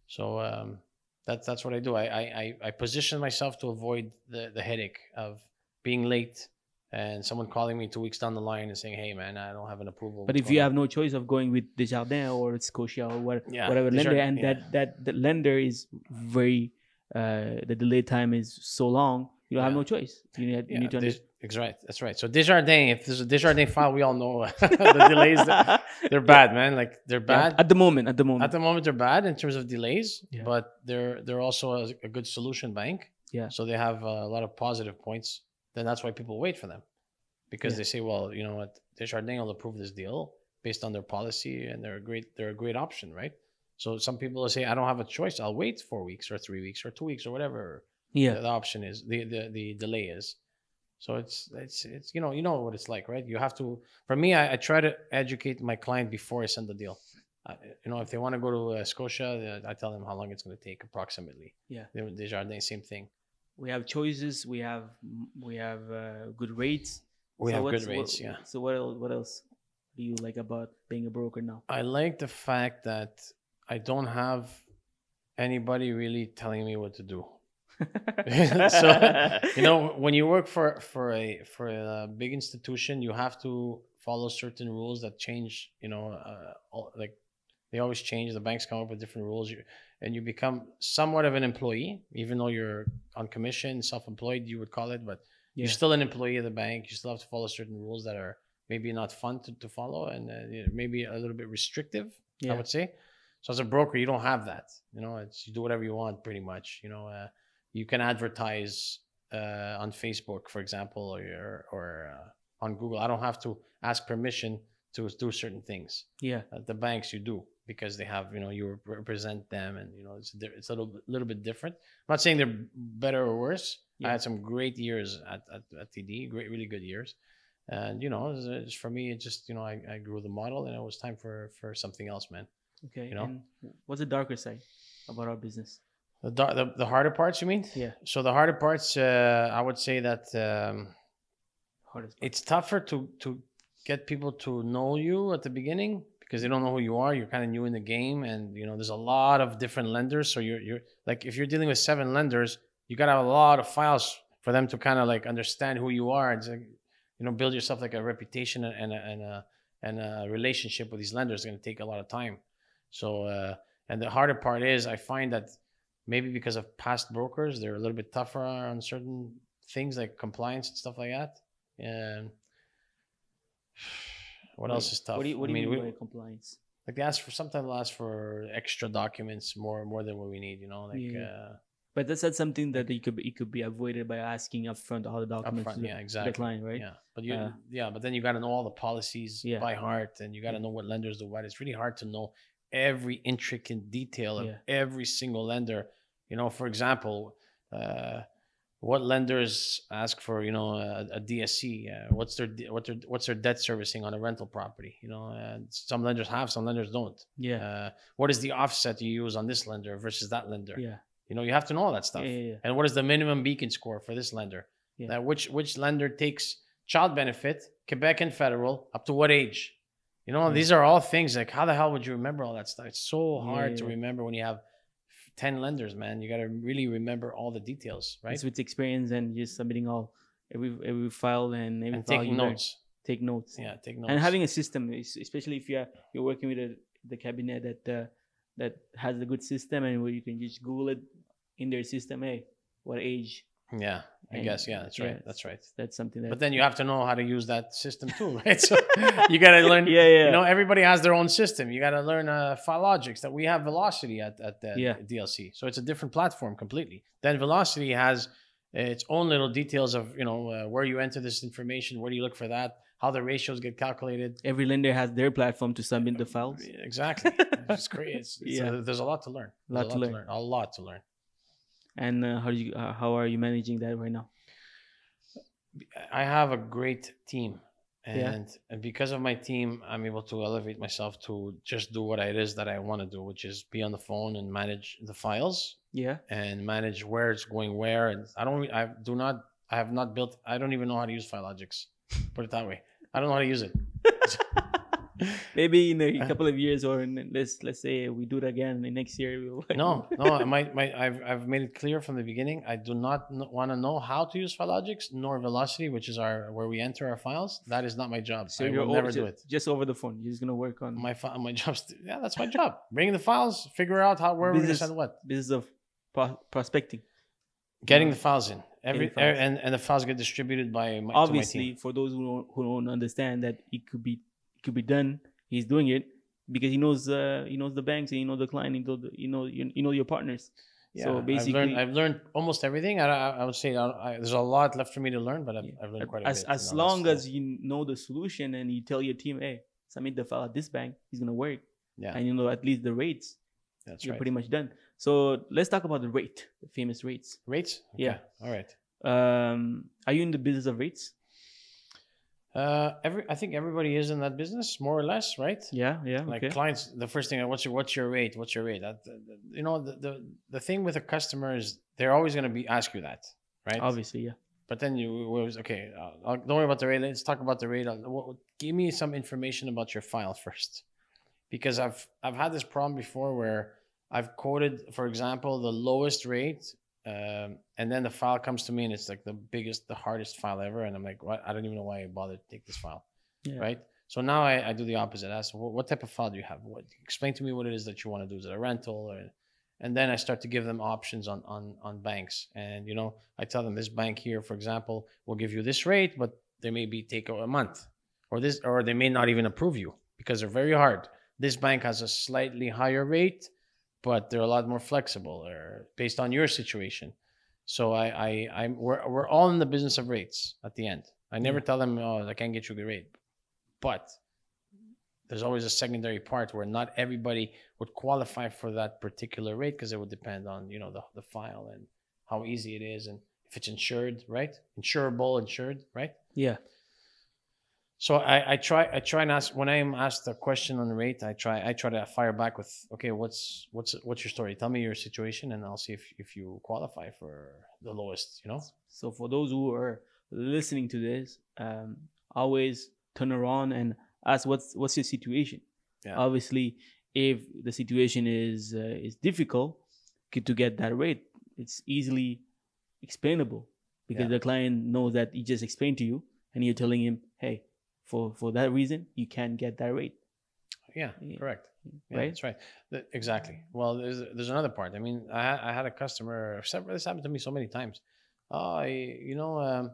So um, that's that's what I do. I, I I I position myself to avoid the the headache of being late and someone calling me two weeks down the line and saying, "Hey, man, I don't have an approval." But if you going have no choice of going with Desjardins or Scotia or what, Yeah, whatever lender, and yeah. that that the lender is very uh, the delay time is so long, you have Yeah. no choice. You need, you need to understand. that's right. That's right. So Desjardins, if there's a Desjardins file, we all know the delays. They're, bad, man. Like they're bad. at the moment. At the moment, At the moment, they're bad in terms of delays, but they're they're also a, a good solution bank. Yeah. So they have a lot of positive points. Then that's why people wait for them, because Yeah. they say, well, you know what, Desjardins will approve this deal based on their policy, and they're a great they're a great option, right? So some people will say, I don't have a choice. I'll wait four weeks or three weeks or two weeks or whatever yeah, the option is the, the the delay is so it's it's it's you know you know what it's like right you have to for me i, I try to educate my client before i send the deal uh, you know if they want to go to uh, scotia uh, i tell them how long it's going to take approximately Yeah. Desjardins same thing we have choices. We have we have uh, good rates. we have good rates what- yeah So what else? What else do you like about being a broker now? i like the fact that i don't have anybody really telling me what to do So, you know when you work for for a for a big institution you have to follow certain rules that change you know uh, all, like they always change the banks come up with different rules you, and you become somewhat of an employee even though you're on commission self-employed you would call it but Yeah. you're still an employee of the bank you still have to follow certain rules that are maybe not fun to, to follow and uh, maybe a little bit restrictive i would say so as a broker you don't have that you know it's you do whatever you want pretty much you know uh, you can advertise uh, on Facebook, for example, or or uh, on Google. I don't have to ask permission to do certain things. yeah, At the banks, you do because they have you know you represent them, and you know it's it's a little bit- little bit different. I'm not saying they're better or worse. I had some great years at, at, at TD, great really good years, and you know it's, it's for me it just you know I, I grew the model and it was time for for something else, man. okay. You know? And what's the darker side about our business? The the, the harder parts, you mean? Yeah, So the harder parts, uh, I would say that. Um, hardest. part. it's tougher to to get people to know you at the beginning because they don't know who you are. You're kind of new in the game, and you know there's a lot of different lenders. So you're you're like if you're dealing with seven lenders, you got to have a lot of files for them to kind of like understand who you are and you know build yourself like a reputation and a, and a and a relationship with these lenders is going to take a lot of time. So uh, and the harder part is I find that maybe because of past brokers, they're a little bit tougher on certain things like compliance and stuff like that. And what else is tough? What do you, what do you mean, mean we- by compliance? like they ask for sometimes they'll ask for extra documents more more than what we need. You know, like Yeah. uh, But that's not something that you could be, it could be avoided by asking upfront all the documents upfront. to the, Yeah, exactly. the client, right? Yeah, but you Uh, yeah, but then you got to know all the policies Yeah. by heart, and you got to know what lenders do what. It's really hard to know every intricate detail of Yeah. every single lender. You know, for example, uh, what lenders ask for? You know, a, a DSC. Uh, what's their de- what their what's their debt servicing on a rental property? You know, uh, some lenders have, some lenders don't. Yeah. Uh, what is the offset you use on this lender versus that lender? yeah. You know, you have to know all that stuff. Yeah. yeah. And what is the minimum beacon score for this lender? Yeah. That which which lender takes child benefit, Quebec and federal, up to what age? You know, Yeah. these are all things like how the hell would you remember all that stuff? It's so Yeah, hard to yeah. remember when you have ten lenders, man. You got to really remember all the details, right? It's with experience and just submitting all every every file and every and file taking you learn. notes. Take notes. Yeah, take notes. And having a system, especially if you're you're working with a, the cabinet that uh, that has a good system and where you can just Google it in their system. Hey, what age? Yeah, I and- guess yeah, that's right. yeah, That's right. That's something that. But then you have to know how to use that system too, right? So you got to learn. yeah, yeah. You know, everybody has their own system. You got to learn uh, Filogix that we have Velocity at at the Yeah. DLC. So it's a different platform completely. Then Velocity has its own little details of you know uh, where you enter this information, where do you look for that, how the ratios get calculated. Every lender has their platform to submit the files. Exactly. it's great. It's, it's, Yeah. uh, there's a lot to learn. Lot There's to learn. A lot to learn. And uh, how do you uh, how are you managing that right now? I have a great team. Yeah. And, and because of my team, I'm able to elevate myself to just do what it is that I want to do, which is be on the phone and manage the files Yeah. and manage where it's going where. And I don't, I do not, I have not built, I don't even know how to use Filogix. Put it that way. I don't know how to use it. Maybe in a Uh, couple of years, or in, let's let's say we do it again next year. We'll No, no, my, my, I've, I've made it clear from the beginning. I do not want to know how to use Filogix nor Velocity, which is our where we enter our files. That is not my job. So I you're will o- never ju- do it. just over the phone. You're just gonna work on My fi- my job's yeah, that's my job. Bring the files, figure out how where we're gonna send what. business of pro- prospecting. Getting the files in. Every files. and and the files get distributed by my, to my Obviously, team. for those who don't, who don't understand that it could be could be done, he's doing it because he knows uh, he knows the banks and he knows the client, he knows the, you know you, you know your partners. Yeah, so I've basically, learned, I've learned almost everything. I, I, I would say I, I, there's a lot left for me to learn, but I've, Yeah. I've learned quite a as bit. as long as you know the solution and you tell your team, hey, submit the file at this bank, it's gonna work, yeah, and you know at least the rates, that's you're right. pretty much done. So let's talk about the rate, the famous rates. Rates? Yeah. All right. Um, are you in the business of rates? Uh, every I think everybody is in that business more or less, right? Yeah, yeah. like okay. clients the first thing what's your what's your rate what's your rate that, you know the, the the thing with a customer is they're always going to be ask you that right Obviously, yeah. but then you was okay uh, don't worry about the rate let's talk about the rate I'll- give me some information about your file first because i've i've had this problem before where i've quoted for example the lowest rate um, and then the file comes to me and it's like the biggest the hardest file ever and i'm like what i don't even know why i bothered to take this file Yeah. right? So now I, I do the opposite. I ask, what, what type of file do you have? What explain to me what it is that you want to do? Is it a rental or? And then I start to give them options on on on banks. And you know, I tell them this bank here, for example, will give you this rate, but they may be take a month, or this, or they may not even approve you because they're very hard. This bank has a slightly higher rate, but they're a lot more flexible, or based on your situation. So I I I'm we're we're all in the business of rates at the end. I never tell them, oh, I can't get you a good rate but there's always a secondary part where not everybody would qualify for that particular rate because it would depend on you know the, the file and how easy it is and if it's insured right insurable insured right Yeah. So I, I try I try and ask when I'm asked a question on rate I try I try to fire back with okay what's what's what's your story tell me your situation and I'll see if if you qualify for the lowest you know So for those who are listening to this, um, always turn around and ask what's what's your situation. Yeah. Obviously, if the situation is uh, is difficult to get that rate, it's easily explainable because Yeah. the client knows that he just explained to you, and you're telling him, "Hey, for for that reason, you can't get that rate." Yeah, Yeah. correct. Yeah, Right? That's right. Th- exactly. Well, there's there's another part. I mean, I I had a customer. several- This happened to me so many times. Oh, I, you know, um,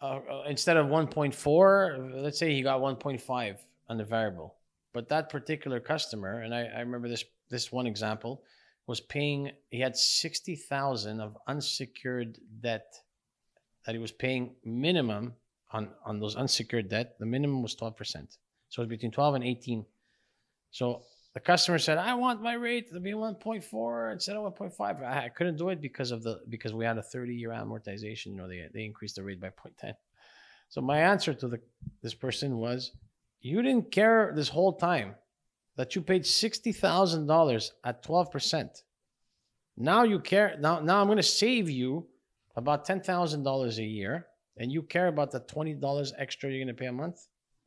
uh, uh, instead of 1.4, let's say he got 1.5 on the variable, but that particular customer, and I, I remember this this one example, was paying. He had sixty thousand of unsecured debt that he was paying minimum on on those unsecured debt. The minimum was 12 percent. So it was between 12 and 18. So the customer said, "I want my rate to be 1.4 instead of 1.5." I, I couldn't do it because of the because we had a 30-year amortization. You know, they they increased the rate by 0.10. So my answer to the this person was, "You didn't care this whole time that you paid sixty thousand dollars at 12 percent. Now you care. Now now I'm going to save you about ten thousand dollars a year, and you care about the twenty dollars extra you're going to pay a month."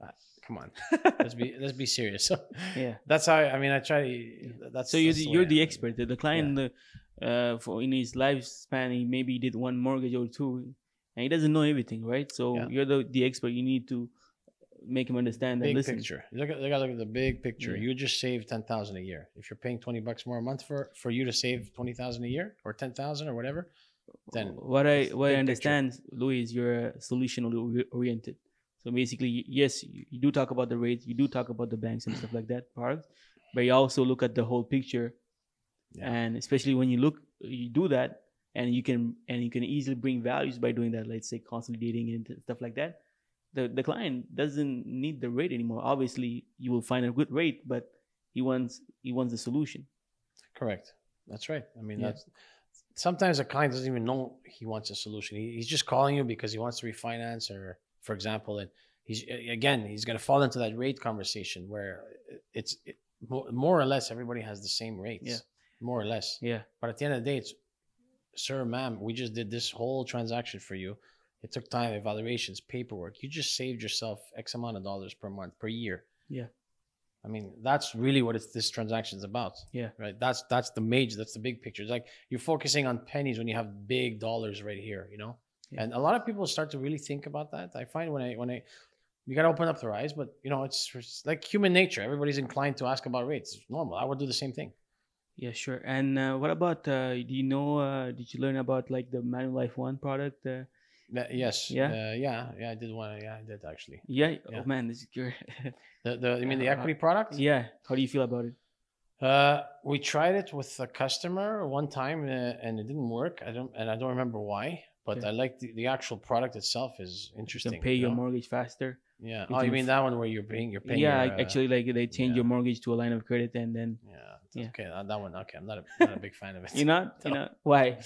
Ah, come on, let's be let's be serious. So Yeah. that's how I mean I try. To, That's so you're that's the, you're I the expert. The, the client, uh, uh, for in his lifespan, he maybe did one mortgage or two, and he doesn't know everything, right? So Yeah. you're the the expert. You need to make him understand that. Big Listen, picture. Look at, look at look at the big picture. Yeah. You just save ten thousand a year. If you're paying twenty bucks more a month for for you to save twenty thousand a year or ten thousand or whatever, then what I what I big picture. understand, Louis, is you're solution oriented. So basically, yes, you, you do talk about the rates, you do talk about the banks and stuff like that, products, but you also look at the whole picture. Yeah. And especially when you look, you do that, and you can and you can easily bring values by doing that. Let's say consolidating and stuff like that. The the client doesn't need the rate anymore. Obviously, you will find a good rate, but he wants he wants the solution. correct. That's right. I mean Yeah. that's sometimes a client doesn't even know he wants a solution. He, he's just calling you because he wants to refinance or for example, and he's again he's going to fall into that rate conversation where it's it, more or less everybody has the same rates. Yeah. More or less. Yeah. But at the end of the day, it's, sir, ma'am, we just did this whole transaction for you. It took time, evaluations, paperwork. You just saved yourself X amount of dollars per month, per year. Yeah. I mean, that's really what it's, this transaction is about. Yeah. Right. That's that's the major. That's the big picture. It's like you're focusing on pennies when you have big dollars right here. You know. Yeah. And a lot of people start to really think about that. I find when I when I you got to open up their eyes, but you know, it's, it's like human nature. Everybody's inclined to ask about rates. It's normal. I would do the same thing. Yeah, sure. And uh, what about? Uh, do you know? Uh, did you learn about like the Manulife One product? Yes. Yeah? Uh, yeah. Yeah. I did one. Yeah, I did actually. yeah. Yeah. Oh man, this is good. The, the you mean the equity product? yeah. How do you feel about it? Uh, we tried it with a customer one time uh, and it didn't work. I don't and I don't remember why, but Okay. I like the, the actual product itself is You interesting. can pay you your mortgage faster. Yeah. you Oh, you mean that one where you're paying you're paying yeah, your, uh, actually, like they change yeah. your mortgage to a line of credit, and then Yeah. Yeah. Okay. That, one. Okay. I'm not a, not a big fan of it. you're not. You No. know why?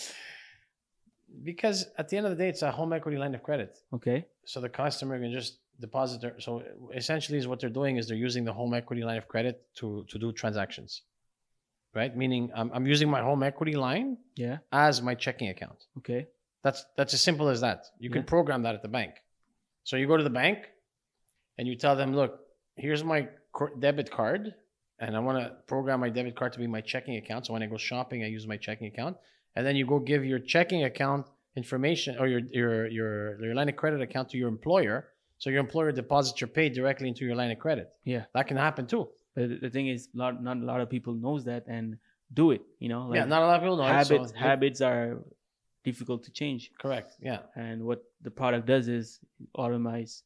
Because at the end of the day, it's a home equity line of credit. Okay. So the customer can just deposit their. So essentially, is what they're doing is they're using the home equity line of credit to to do transactions, right? Meaning, I'm, I'm using my home equity line Yeah. as my checking account. Okay. That's that's as simple as that. You can Yeah. program that at the bank. So you go to the bank, and you tell them, look, here's my debit card, and I want to program my debit card to be my checking account. So when I go shopping, I use my checking account, and then you go give your checking account information or your your your your line of credit account to your employer. So your employer deposits your pay directly into your line of credit. Yeah. That can happen too. But the- the thing is, lot not a lot of people knows that and do it. You know, like yeah, not a lot of people know. it, so habits. habits are difficult to change. Correct. Yeah. and what the product does is automate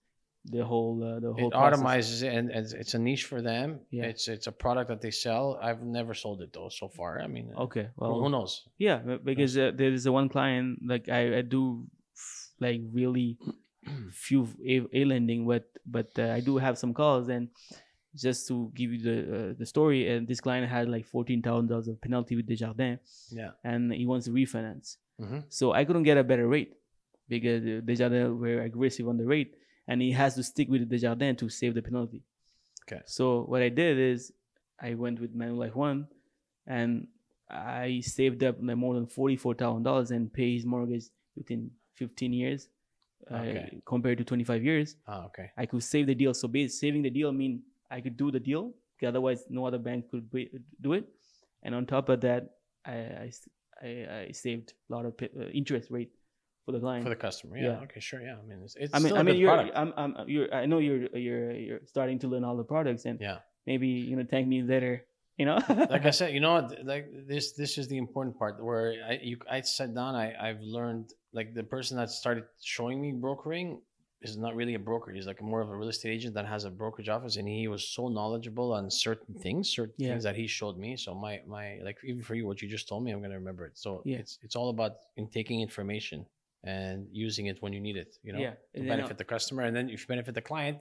the whole uh, the whole it process. automizes it and, and it's a niche for them. Yeah. it's it's a product that they sell. I've never sold it though so far. I mean uh, Okay, well, who knows? yeah, because uh, there is a one client like I, I do like really few a, a lending, but but uh, I do have some calls and just to give you the uh, the story, and this client had like fourteen thousand dollars of penalty with Desjardins, yeah. and he wants to refinance. hmm So I couldn't get a better rate because uh, Desjardins were aggressive on the rate, and he has to stick with Desjardins to save the penalty. Okay. So what I did is I went with Manulife One, and I saved up like more than forty four thousand dollars and pay his mortgage within fifteen years, uh, Okay. compared to twenty five years. oh okay I could save the deal. So saving the deal mean I could do the deal Otherwise, no other bank could be, do it. And on top of that, I I saved a lot of uh, interest rate for the client. for the customer. Yeah. Yeah. Okay. Sure. Yeah. I mean, it's, it's I mean, still I mean, you're, product. I'm, I'm, uh, you're, I know you're, you're, you're starting to learn all the products, and yeah. maybe you know, thank me later. You know, like I said, you know, like this, this is the important part where I, you, I sat down. I, I've learned like the person that started showing me brokering is not really a broker. He's like more of a real estate agent that has a brokerage office, and he was so knowledgeable on certain things, certain Yeah. things that he showed me. So my, my, like even for you, what you just told me, I'm gonna remember it. So Yeah. it's, it's all about in taking information and using it when you need it. You know, Yeah, to benefit the customer, and then if you benefit the client,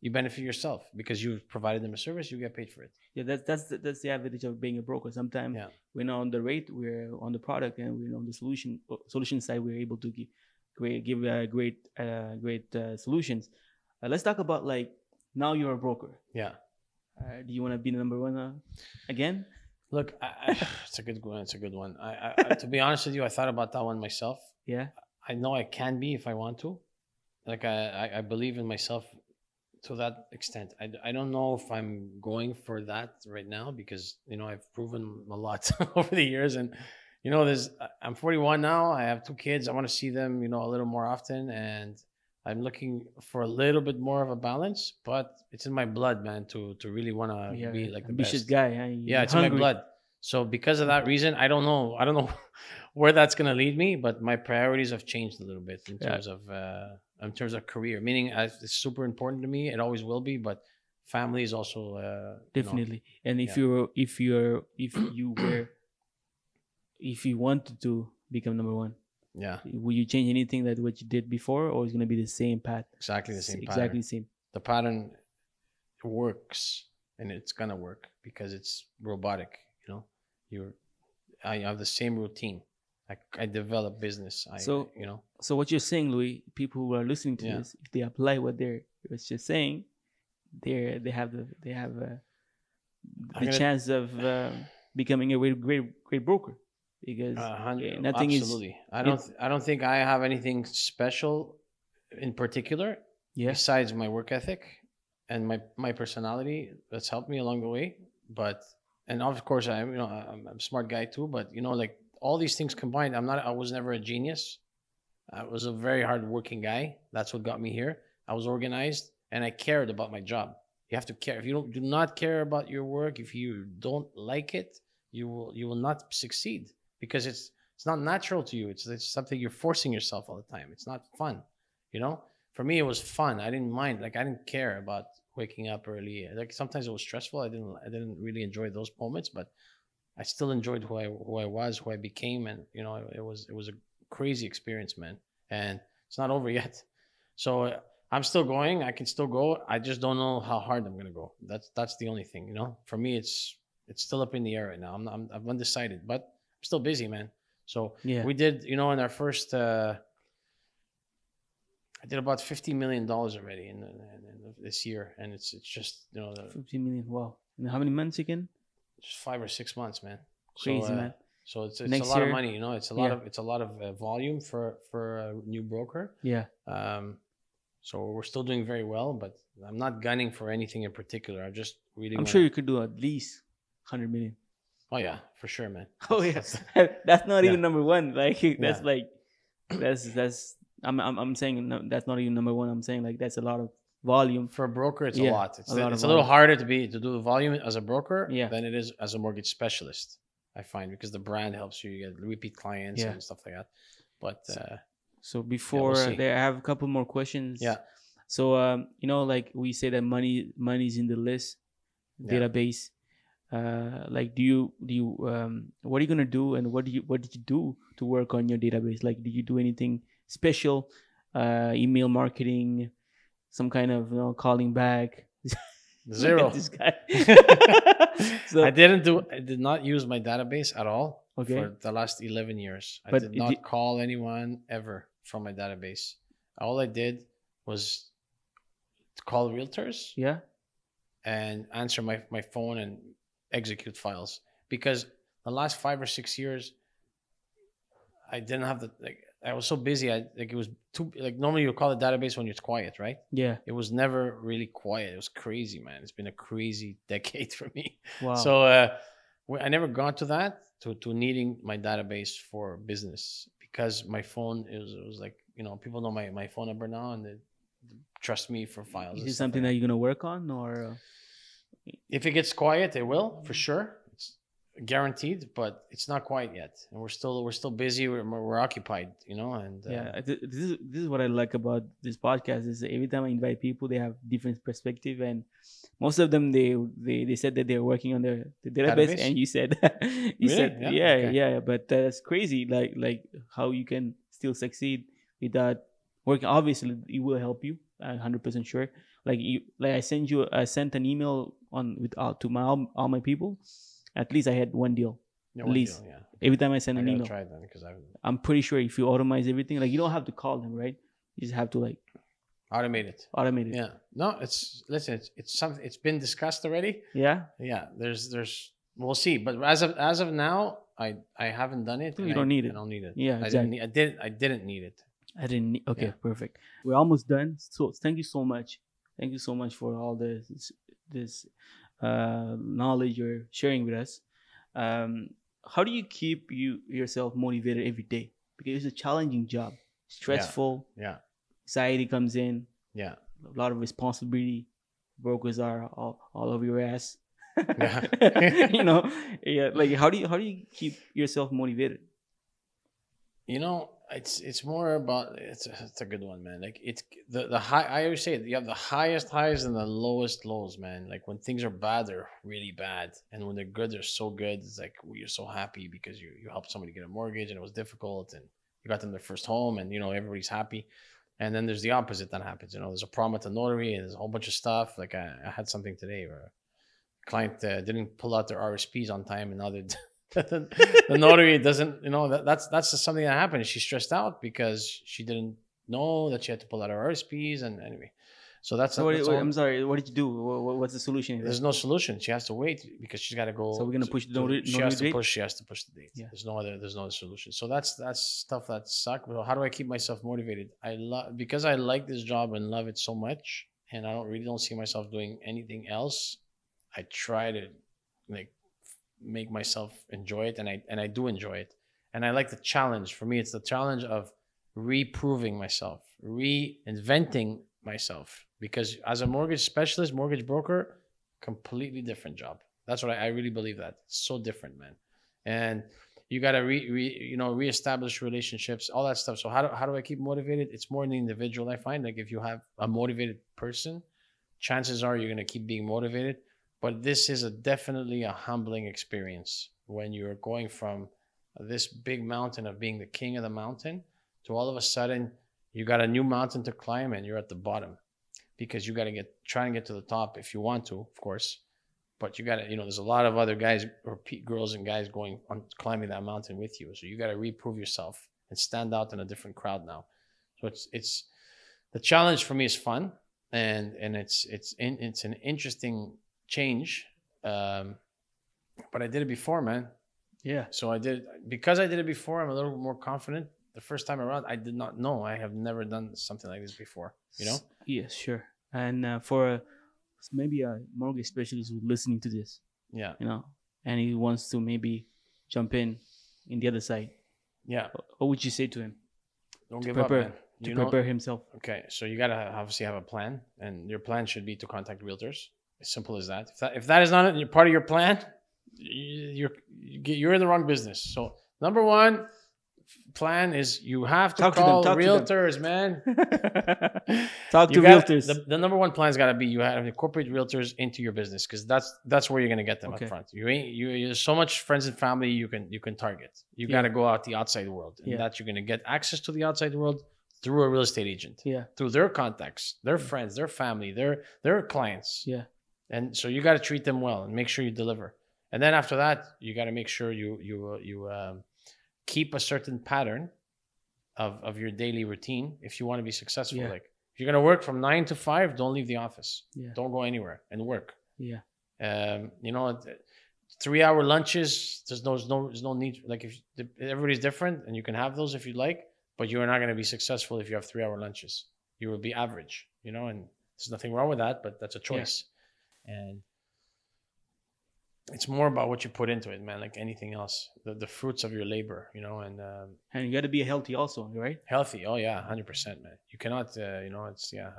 you benefit yourself because you've provided them a service, you get paid for it. yeah, that's that's the, that's the advantage of being a broker. Sometimes Yeah. we're not on the rate, we're on the product, and we're on the solution uh, solution side. We're able to give great give uh, great uh, great uh, solutions. Uh, let's talk about like now you're a broker. Yeah. Uh, do you want to be the number one uh, again? Look, I, I, it's a good one. It's a good one. I, I, I- to be honest with you, I thought about that one myself. Yeah, I know I can be if I want to. Like I, I, believe in myself to that extent. I, I don't know if I'm going for that right now because you know I've proven a lot over the years, and you know there's I'm 41 now. I have two kids. I want to see them, you know, a little more often, and I'm looking for a little bit more of a balance. But it's in my blood, man, to to really want to yeah, be like the ambitious best. guy. Huh? Yeah, it's in my blood. So because of that reason, I don't know. I don't know where that's gonna lead me, but my priorities have changed a little bit in Yeah. terms of uh, in terms of career. Meaning, uh, it's super important to me. It always will be, but family is also uh, you know, definitely and if Yeah. you're if you're if you were if you wanted to become number one yeah, will you change anything that what you did before or is going to be the same path exactly the same. exactly the same The pattern works, and it's gonna work because it's robotic. You're I have the same routine. I, I develop business. I So- you know so what you're saying louis people who are listening to Yeah. this if they apply what they're was just saying they're they have the they have uh, the gonna- chance of uh, becoming a great great great broker because A yeah, nothing is- absolutely. I don't. I don't think I have anything special in particular yeah besides my work ethic and my my personality that's helped me along the way. But and of course I'm you know I'm, a smart guy too. But you know like all these things combined, I'm not. I was never a genius. I was a very hardworking guy. That's what got me here. I was organized and I cared about my job. You have to care. If you don't do not care about your work, if you don't like it, you will you will not succeed because it's it's not natural to you. It's it's something you're forcing yourself all the time. It's not fun. You know? For me it was fun. I didn't mind. Like I didn't care about waking up early. Like sometimes it was stressful. I didn't I didn't really enjoy those moments, but I still enjoyed who I who I was, who I became, and you know, it, was it was a crazy experience, man. And it's not over yet. So uh, I'm still going. I can still go. I just don't know how hard I'm gonna go. That's that's the only thing, you know. For me, it's it's still up in the air right now. I'm I'm, I'm undecided, but I'm still busy, man. So yeah we did, you know, in our first. uh I did about fifty million dollars already in, in, in this year, and it's it's just you know the, 15 million wow and how many months again just five or six months, man. crazy so, uh, man So it's, it's Next a lot year- of money, you know. It's a lot Yeah. of it's a lot of uh, volume for for a new broker. yeah Um, so we're still doing very well, but I'm not gunning for anything in particular. I just really. i'm wanna- sure you could do at least 100 million Oh yeah, for sure, man. Oh yes, that's- that's not Yeah. even number one. Like that's Yeah. like that's that's I'm I'm I'm saying no, that's not even number one. I'm saying like that's a lot of volume. for a broker, it's Yeah, a lot. It's, a lot it's a little volume. harder to be to do the volume as a broker Yeah. than it is as a mortgage specialist. I find because the brand helps you, you get repeat clients Yeah. and stuff like that. But uh, So before see. there, I have a couple more questions. Yeah. So um, you know, like we say that money money's in the list Yeah. database. Uh, like, do you do you um, what are you gonna do, and what do you what did you do to work on your database? Like, did you do anything special? Uh, email marketing, some kind of you know calling back. Zero. this guy. so I didn't do. I did not use my database at all Okay. for the last eleven years. I But did not di- call anyone ever from my database. All I did was call realtors yeah, and answer my, my phone and execute files because the last five or six years I didn't have the like I was so busy. I like it was too like normally you call a database when it's quiet, right? Yeah. It was never really quiet. It was crazy, man. It's been a crazy decade for me. Wow. So uh, I never got to that to to needing my database for business because my phone is it was like you know people know my my phone number now and they trust me for files. is it something like that you're gonna work on, or uh, if it gets quiet, it will for sure. Guaranteed, but it's not quite yet, and we're still we're still busy. We're we're occupied, you know. And uh, yeah, this is this is what I like about this podcast is every time I invite people, they have different perspective, and most of them they they, they said that they're working on their the database, and you said you Really? said Yeah? yeah Okay. yeah, but that's crazy. Like like how you can still succeed without working. Obviously, it will help you. I'm hundred percent sure. Like you like I sent you I sent an email on with uh, to my all, all my people. At least I had one deal. yeah, at one least deal, yeah. Every time I send I an email. try it then because I'm pretty sure if you automate everything, like you don't have to call them, right? You just have to like automated. automate it. Yeah. No, it's listen. It's it's something. It's been discussed already. Yeah. Yeah. There's there's we'll see, but as of as of now, I I haven't done it. You don't I, need it. I don't need it. Yeah, I exactly. didn't. Need, I didn't. I didn't need it. I didn't. Need, okay, Yeah. perfect. We're almost done. So thank you so much. Thank you so much for all this this uh, knowledge you're sharing with us. Um, how do you keep you yourself motivated every day? Because it's a challenging job, stressful. Yeah. Anxiety comes in. Yeah. A lot of responsibility. Brokers are all, all over your ass. Yeah. you know, yeah. Like, how do you how do you keep yourself motivated? You know, it's it's more about it's a, it's a good one, man. Like it's the the high. I always say you have the highest highs and the lowest lows, man. Like when things are bad, they're really bad, and when they're good, they're so good. It's like you're so happy because you you helped somebody get a mortgage and it was difficult, and you got them their first home, and you know everybody's happy. And then there's the opposite that happens. You know, there's a problem at the notary, and there's a whole bunch of stuff. Like I, I had something today where client uh, didn't pull out their RSPs on time, and now they're the, notary doesn't you know that, that's that's just something that happened She stressed out because she didn't know that she had to pull out her RSPs and anyway so that's, So what, that's what- I'm sorry. What did you do? What, what's the solution? here? there's no solution she has to wait because she's got to go So we're gonna push the notary- she notary has to date? push she has to push the date Yeah. there's no other there's no other solution so that's that's stuff that suck but how do I keep myself motivated I love because I like this job and love it so much and I don't really don't see myself doing anything else I try to like make myself enjoy it and I and I do enjoy it. And I like the challenge. For me, it's the challenge of reproving myself, reinventing myself. Because as a mortgage specialist, mortgage broker, completely different job. That's what I, I really believe that. It's so different, man. And you gotta re, re you know reestablish relationships, all that stuff. So how do how do I keep motivated? It's more in the individual. I find like if you have a motivated person, chances are you're gonna keep being motivated but this is a definitely a humbling experience when you're going from this big mountain of being the king of the mountain to all of a sudden you got a new mountain to climb and you're at the bottom. Because you got to get try and get to the top if you want to of course. But you got to you know there's a lot of other guys or girls and guys going on climbing that mountain with you. So you got to reprove yourself and stand out in a different crowd now. So it's it's the challenge for me is fun and and it's it's in, it's an interesting change. Um, but I did it before, man. yeah. So I did because I did it before. I'm a little more confident. The first time around, I did not know. I have never done something like this before. You know? Yes, sure. And uh, for uh, maybe a mortgage specialist who's listening to this, Yeah, you know, and he wants to maybe jump in in the other side, yeah. what would you say to him Don't to give prepare up, man. to You know- prepare himself? Okay, so you gotta obviously have a plan, and your plan should be to contact realtors. As simple as that. If that if that is not part of your plan, you- you're you you're in the wrong business. So number one plan is you have to Talk to call to them. realtors, man. Talk to gotta- realtors. The, the number one plan has got to be you have to incorporate realtors into your business because that's that's where you're gonna get them Okay. up front. You ain't you there's so much friends and family you can you can target. You Yeah. got to go out the outside world, and Yeah. that you're gonna get access to the outside world through a real estate agent, yeah, through their contacts, their friends, their family, their their clients. yeah, And so you got to treat them well and make sure you deliver. And then after that, you got to make sure you you uh, you um, keep a certain pattern of of your daily routine if you want to be successful. Yeah. Like if you're gonna work from nine to five, don't leave the office. yeah, Don't go anywhere and work. yeah, Um, you know, three hour lunches. There's no there's no there's no need. Like if everybody's different and you can have those if you like. but you are not going to be successful if you have three hour lunches. You will be average, you know, and there's nothing wrong with that, but that's a choice. And it's more about what you put into it, man, like anything else. The, the fruits of your labor, you know, and um, And you got to be healthy also, right? healthy. Oh, yeah, 100%, man. You cannot, uh, you know, it's, yeah,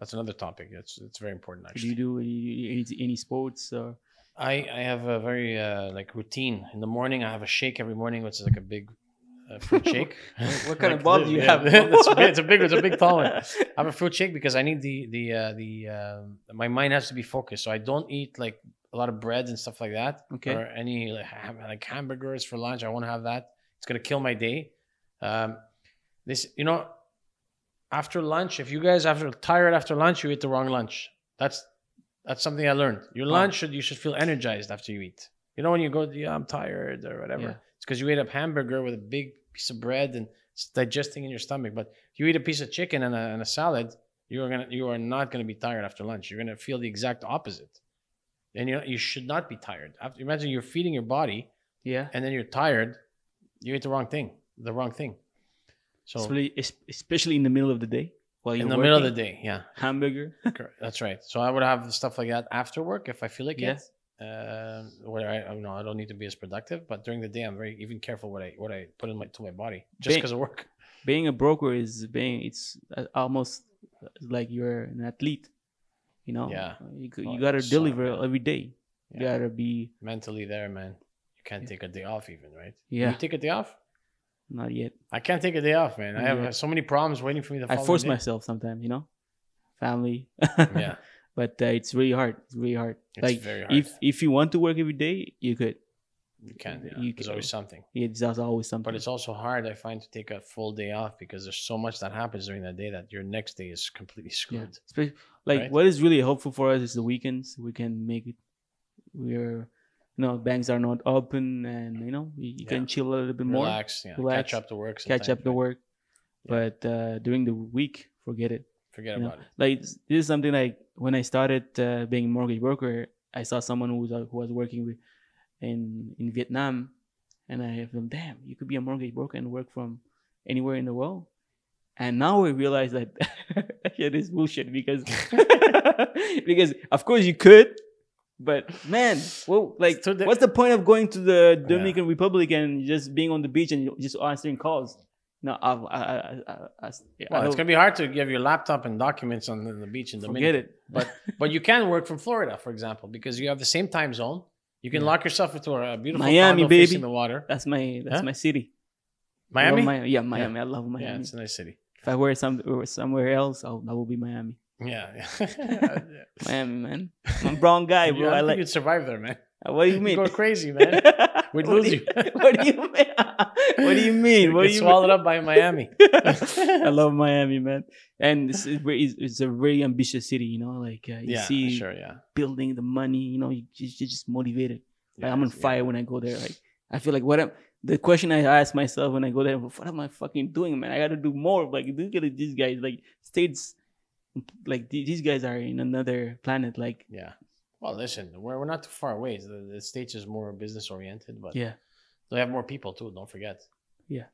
that's another topic. It's, it's very important, actually. Do you do any, any, any sports or I, I have a very uh, like routine in the morning. I have a shake every morning, which is like a big uh, fruit shake. what kind of Like, do you yeah, have? it's, a big, it's a big, it's a big tall one. I have a fruit shake because I need the the uh, the um my mind has to be focused. So I don't eat like a lot of bread and stuff like that, Okay. or any like, ham, like hamburgers for lunch. I won't have that. It's gonna kill my day. Um, this, you know, after lunch, if you guys after tired after lunch, you eat the wrong lunch. That's that's something I learned. Your lunch should you should feel energized after you eat. You know when you go, yeah, I'm tired or whatever. Yeah. It's because you ate a hamburger with a big piece of bread and it's digesting in your stomach. But if you eat a piece of chicken and a, and a salad, you are gonna you are not gonna be tired after lunch. You're gonna feel the exact opposite. And you you should not be tired. After, imagine you're feeding your body yeah. and then you're tired. You ate the wrong thing. The wrong thing. So Especially, especially in the middle of the day while you're in the middle of the day, yeah, hamburger. that's right. So I would have stuff like that after work if I feel like Yeah. it. Uh, where I, I know I don't need to be as productive, but during the day I'm very even careful what I what I put in my to my body just because of work. being a broker is being it's uh, almost like you're an athlete. You know. Yeah. You Oh, you gotta deliver every day. You gotta be Mentally there, man. You can't Yeah. take a day off even, right? Yeah. You take a day off? not yet. I can't take a day off, man. I have Yeah. uh, so many problems waiting for me. The I force myself sometimes. You know, family. Yeah, but uh, it's really hard. It's really hard. it's like very hard. if if you want to work every day, you could. you can, yeah. you there's can- always something. It's there's always something. But it's also hard, I find, to take a full day off because there's so much that happens during that day that your next day is completely screwed. Espe- like Right? what is really helpful for us is the weekends. We can make it. We're, you know, banks are not open, and you know, you, you Yeah. can chill a little bit more, Relax, yeah. Relax, catch up to work. catch up sometimes, the work. Yeah. But uh, during the week, forget it. Forget you know, about it. Like this is something like when I started uh, being a mortgage broker, I saw someone who was uh, who was working with in in Vietnam, and I have them, damn, you could be a mortgage broker and work from anywhere in the world. And now we realize that that shit is bullshit because because of course you could, but man, well, like So the- what's the point of going to the Dominican Republic and just being on the beach and just answering calls? No, I, I, I, I Well, it's gonna be hard to give your laptop and documents on the, the beach in the forget it. But but you can work from Florida, for example, because you have the same time zone. You can Yeah. lock yourself into a beautiful Miami, baby. facing the water. That's my that's Huh? my city. I love Miami. Yeah, Miami. I love Miami. Yeah, it's a nice city. if I were some somewhere else, I'll, that will be Miami. Yeah, Miami, man. I'm a brown guy, yeah. bro. I I think like. you'd survive there, man. What do you mean? go crazy, man. We'd What lose do you. what do you mean? what do you mean? What do you swallowed up by Miami. I love Miami, man. And it's, it's, a very ambitious city, you know. Like uh, you yeah, see sure, yeah. building the money, you know. You just, you're just motivated. Like I'm on yeah. fire when I go there. Like I feel like what I'm. the question I ask myself when I go there, what am I fucking doing, man? I gotta do more. Like look at these guys, like states like these guys are in another planet. Like Yeah. Well, listen, we're, we're not too far away. The, the States is more business oriented, but yeah. they have more people too. Don't forget. Yeah.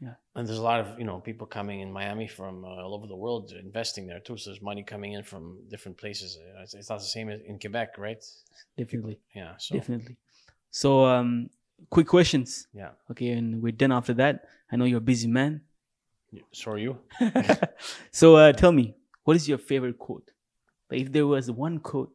Yeah. And there's a lot of you know people coming in Miami from uh, all over the world investing there too. So there's money coming in from different places. Uh, It's, it's not the same as in Quebec, right? Definitely. Yeah. So Definitely. So um quick questions. yeah. Okay, and we're done after that. I know you're a busy man. So are you? so uh tell me, what is your favorite quote? Like if there was one quote,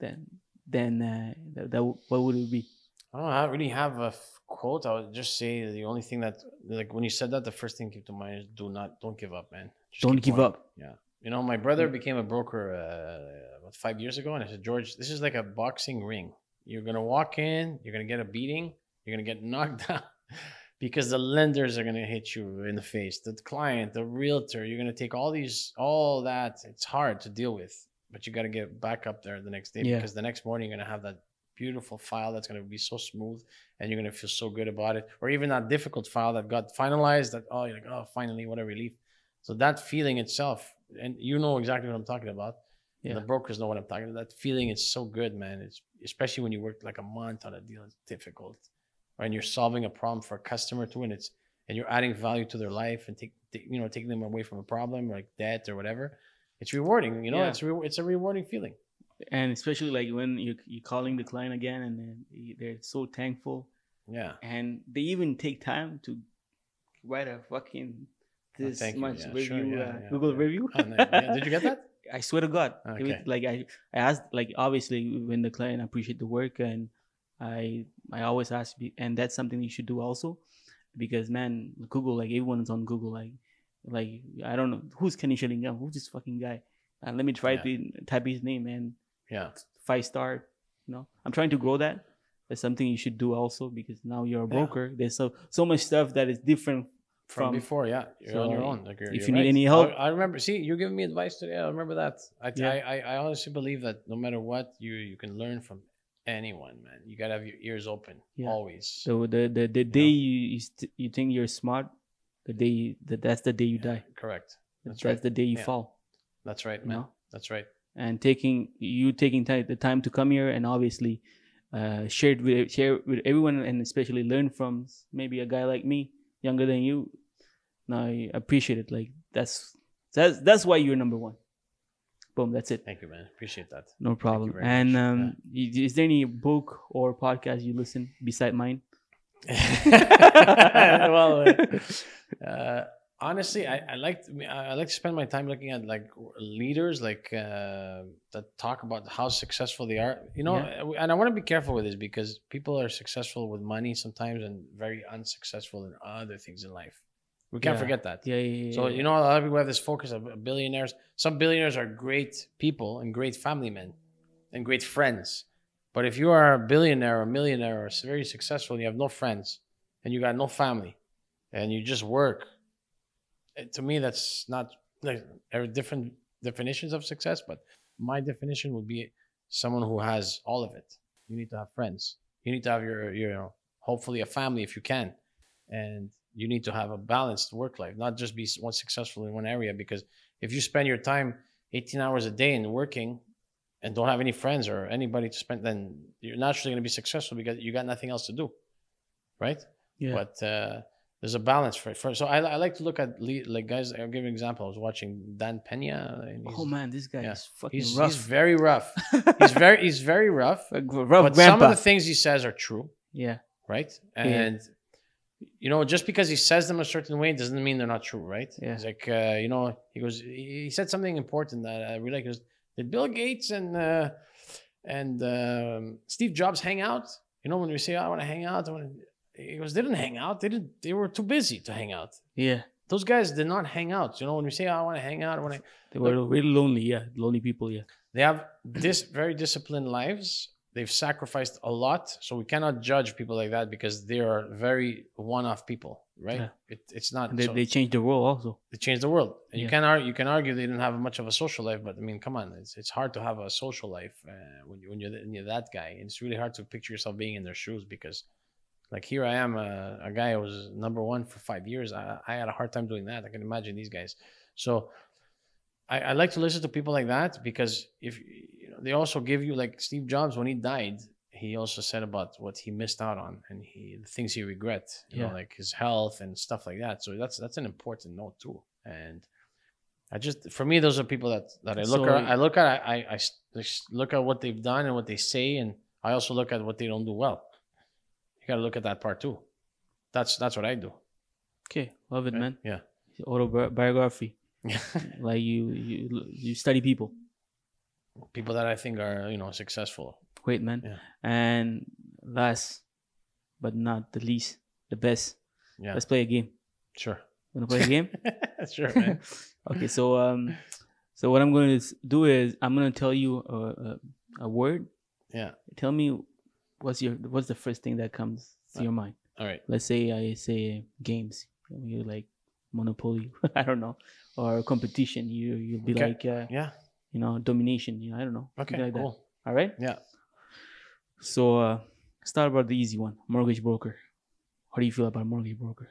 then then uh, that, that what would it be? I don't have- really have a f- quote. I would just say the only thing that, like, when you said that, the first thing came to mind is do not, don't give up, man. Just Don't give going. up. Yeah. You know, my brother became a broker uh, about five years ago, and I said, George, this is like a boxing ring. You're gonna walk in, you're gonna get a beating, you're gonna get knocked down because the lenders are gonna hit you in the face, the client, the realtor. You're gonna take all these, all that. It's hard to deal with, but you got to get back up there the next day Yeah. because the next morning you're gonna have that beautiful file that's gonna be so smooth, and you're gonna feel so good about it, or even that difficult file that got finalized. That oh, you're like, oh, finally, what a relief. So that feeling itself, and you know exactly what I'm talking about. Yeah. The brokers know what I'm talking about. That feeling is so good, man. It's especially when you work like a month on a deal. It's difficult, right? and you're solving a problem for a customer too, and it's and you're adding value to their life and take, take you know taking them away from a problem like debt or whatever, it's rewarding. You know, Yeah. it's re- it's a rewarding feeling. and especially like when you you're calling the client again and they're so thankful Yeah. and they even take time to write a fucking this thank you. much Yeah, review sure. Yeah, uh, yeah, google yeah. review Oh, Did you get that? i swear to god It was like i i asked like obviously when the client appreciate the work and i i always ask and that's something you should do also because man google like everyone's on google like like i don't know who's kenny shillingham who's this fucking guy and let me try Yeah. to type his name and Yeah. five star. You know, I'm trying to grow that. That's something you should do also because now you're a Yeah. broker. There's so so much stuff that is different From, from. before, yeah, you're on your own. Like you're, if you're you need right. any help- I, I remember. See, you're giving me advice today. I remember that. I, Yeah. I, I, I honestly believe that no matter what, you you can learn from anyone, man. You gotta have your ears open Yeah. always. So the the, the day you you, st- you think you're smart, the day you, that that's the day you die. Correct. That's, That's right. the day you Yeah. fall. That's right, You man. know, That's right. and taking you taking time the time to come here and obviously uh, share with share with everyone and especially learn from maybe a guy like me, younger than you. No, I appreciate it. Like that's that's that's why you're number one. Boom. That's it. Thank you, man. Appreciate that. No problem. And um, is there any book or podcast you listen beside mine? well, uh, honestly, I, I like to, I like to spend my time looking at like leaders, like uh, that talk about how successful they are. You know, and I want to be careful with this because people are successful with money sometimes and very unsuccessful in other things in life. We can't Yeah. forget that. Yeah, yeah, yeah. So you know, a lot of people have this focus of billionaires. Some billionaires are great people and great family men and great friends. But if you are a billionaire or a millionaire or very successful and you have no friends and you got no family and you just work, eh, to me that's not like there are different definitions of success. But my definition would be someone who has all of it. You need to have friends. You need to have your your you know, hopefully a family if you can, and you need to have a balanced work life, not just be one successful in one area. Because if you spend your time 18 hours a day in working and don't have any friends or anybody to spend, then you're naturally going to be successful because you got nothing else to do, right? yeah. But uh, there's a balance for it. For, so I, I like to look at le- like guys. I'll give you an example. I was watching Dan Pena. and he's- oh man, this guy yeah. is fucking he's, rough. he's very rough. he's very he's very rough. Rough but grandpa. some of the things he says are true, yeah, right? And you know, just because he says them a certain way doesn't mean they're not true, right? Yeah. He's like, uh, you know, he goes, he he said something important that I really like. He goes, did Bill Gates and uh, and um, Steve Jobs hang out? You know, when we say, oh, I want to hang out, I want he goes, they didn't hang out. They didn't. They were too busy to hang out. yeah. Those guys did not hang out. You know, when we say, oh, I want to hang out, I want to. They were really lonely. Yeah, lonely people. Yeah, They have this very disciplined lives. They've sacrificed a lot, so we cannot judge people like that because they are very one-off people, right? Yeah. It, it's not. they so- they changed the world also. they changed the world. And you can argue, you can argue they didn't have much of a social life, but I mean, come on, it's it's hard to have a social life uh, when you when you're, when you're that guy. And it's really hard to picture yourself being in their shoes because, like, here I am, uh, a guy who was number one for five years. I, I had a hard time doing that. I can imagine these guys. So, I, I like to listen to people like that because if you know, they also give you like Steve Jobs when he died. He also said about what he missed out on and he the things he regret, you Yeah. know, like his health and stuff like that. So that's that's an important note too. And I just for me, those are people that that I look So- at. I look at. I, I I s- I s- look at what they've done and what they say, and I also look at what they don't do well. You got to look at that part too. That's that's what I do. Okay, love it, right? man. Yeah. Autobiography. Yeah. like you you you study people. People that I think are you know successful. Great, man. Yeah. And last but not the least, the best. Yeah. Let's play a game. Sure. Wanna play a game? sure, man. okay, so um, so what I'm going to do is I'm going to tell you a, a, a word. Yeah. Tell me what's your what's the first thing that comes to your mind. All right. Let's say I say games. You like Monopoly. I don't know, or competition. You you'll be Okay. like uh, Yeah. You know domination. You know I don't know. Okay. like that. cool. All right. Yeah. So uh, start about the easy one. Mortgage broker. How do you feel about mortgage broker?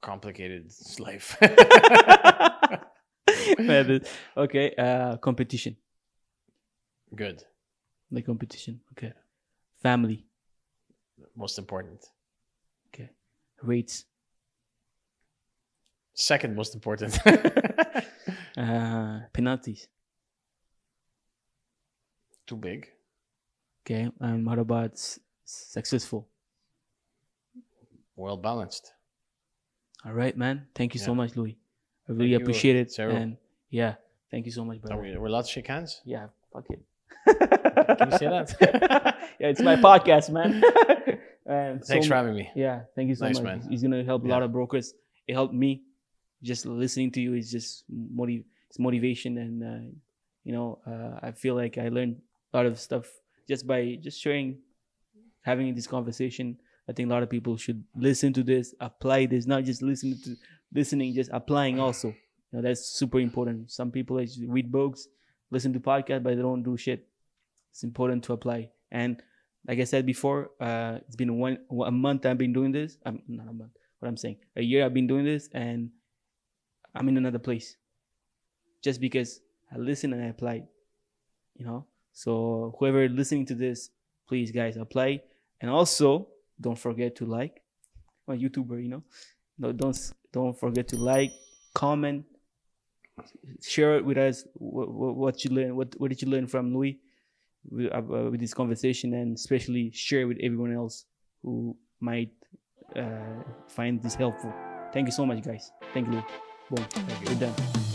Complicated life. Okay. Uh, competition. Good. The competition. Okay. Family. Most important. Okay. Rates. Second most important. Uh, penalties. Too big. Okay. And what about s- successful? Well balanced. All right, man. Thank you so much, Louis. I really you, appreciate it. Cyril. And yeah, thank you so much, brother. we, we're allowed to shake hands? Yeah, fuck it. Can you say that? yeah, it's my podcast, man. and so Thanks for having me. Yeah, thank you so Nice, much. man. He's gonna help a lot of brokers. It helped me. Just listening to you is just motiv- it's motivation, and uh, you know, uh, I feel like I learned a lot of stuff just by just sharing, having this conversation. I think a lot of people should listen to this, apply this, not just listen to listening, just applying also. You know, that's super important. Some people like read books, listen to podcasts, but they don't do shit. It's important to apply. And like I said before, uh, it's been one a month I've been doing this. I'm not a month. What I'm saying, a year I've been doing this, and I'm in another place. Just because I listen and I applied, you know. So whoever listening to this, please guys apply, and also don't forget to like. I'm a YouTuber, you know. No, don't don't forget to like, comment, share it with us. What, what you learn? What what did you learn from Louis? with, uh, with this conversation and especially share with everyone else who might uh, find this helpful. Thank you so much, guys. Thank you. Boom. We're done.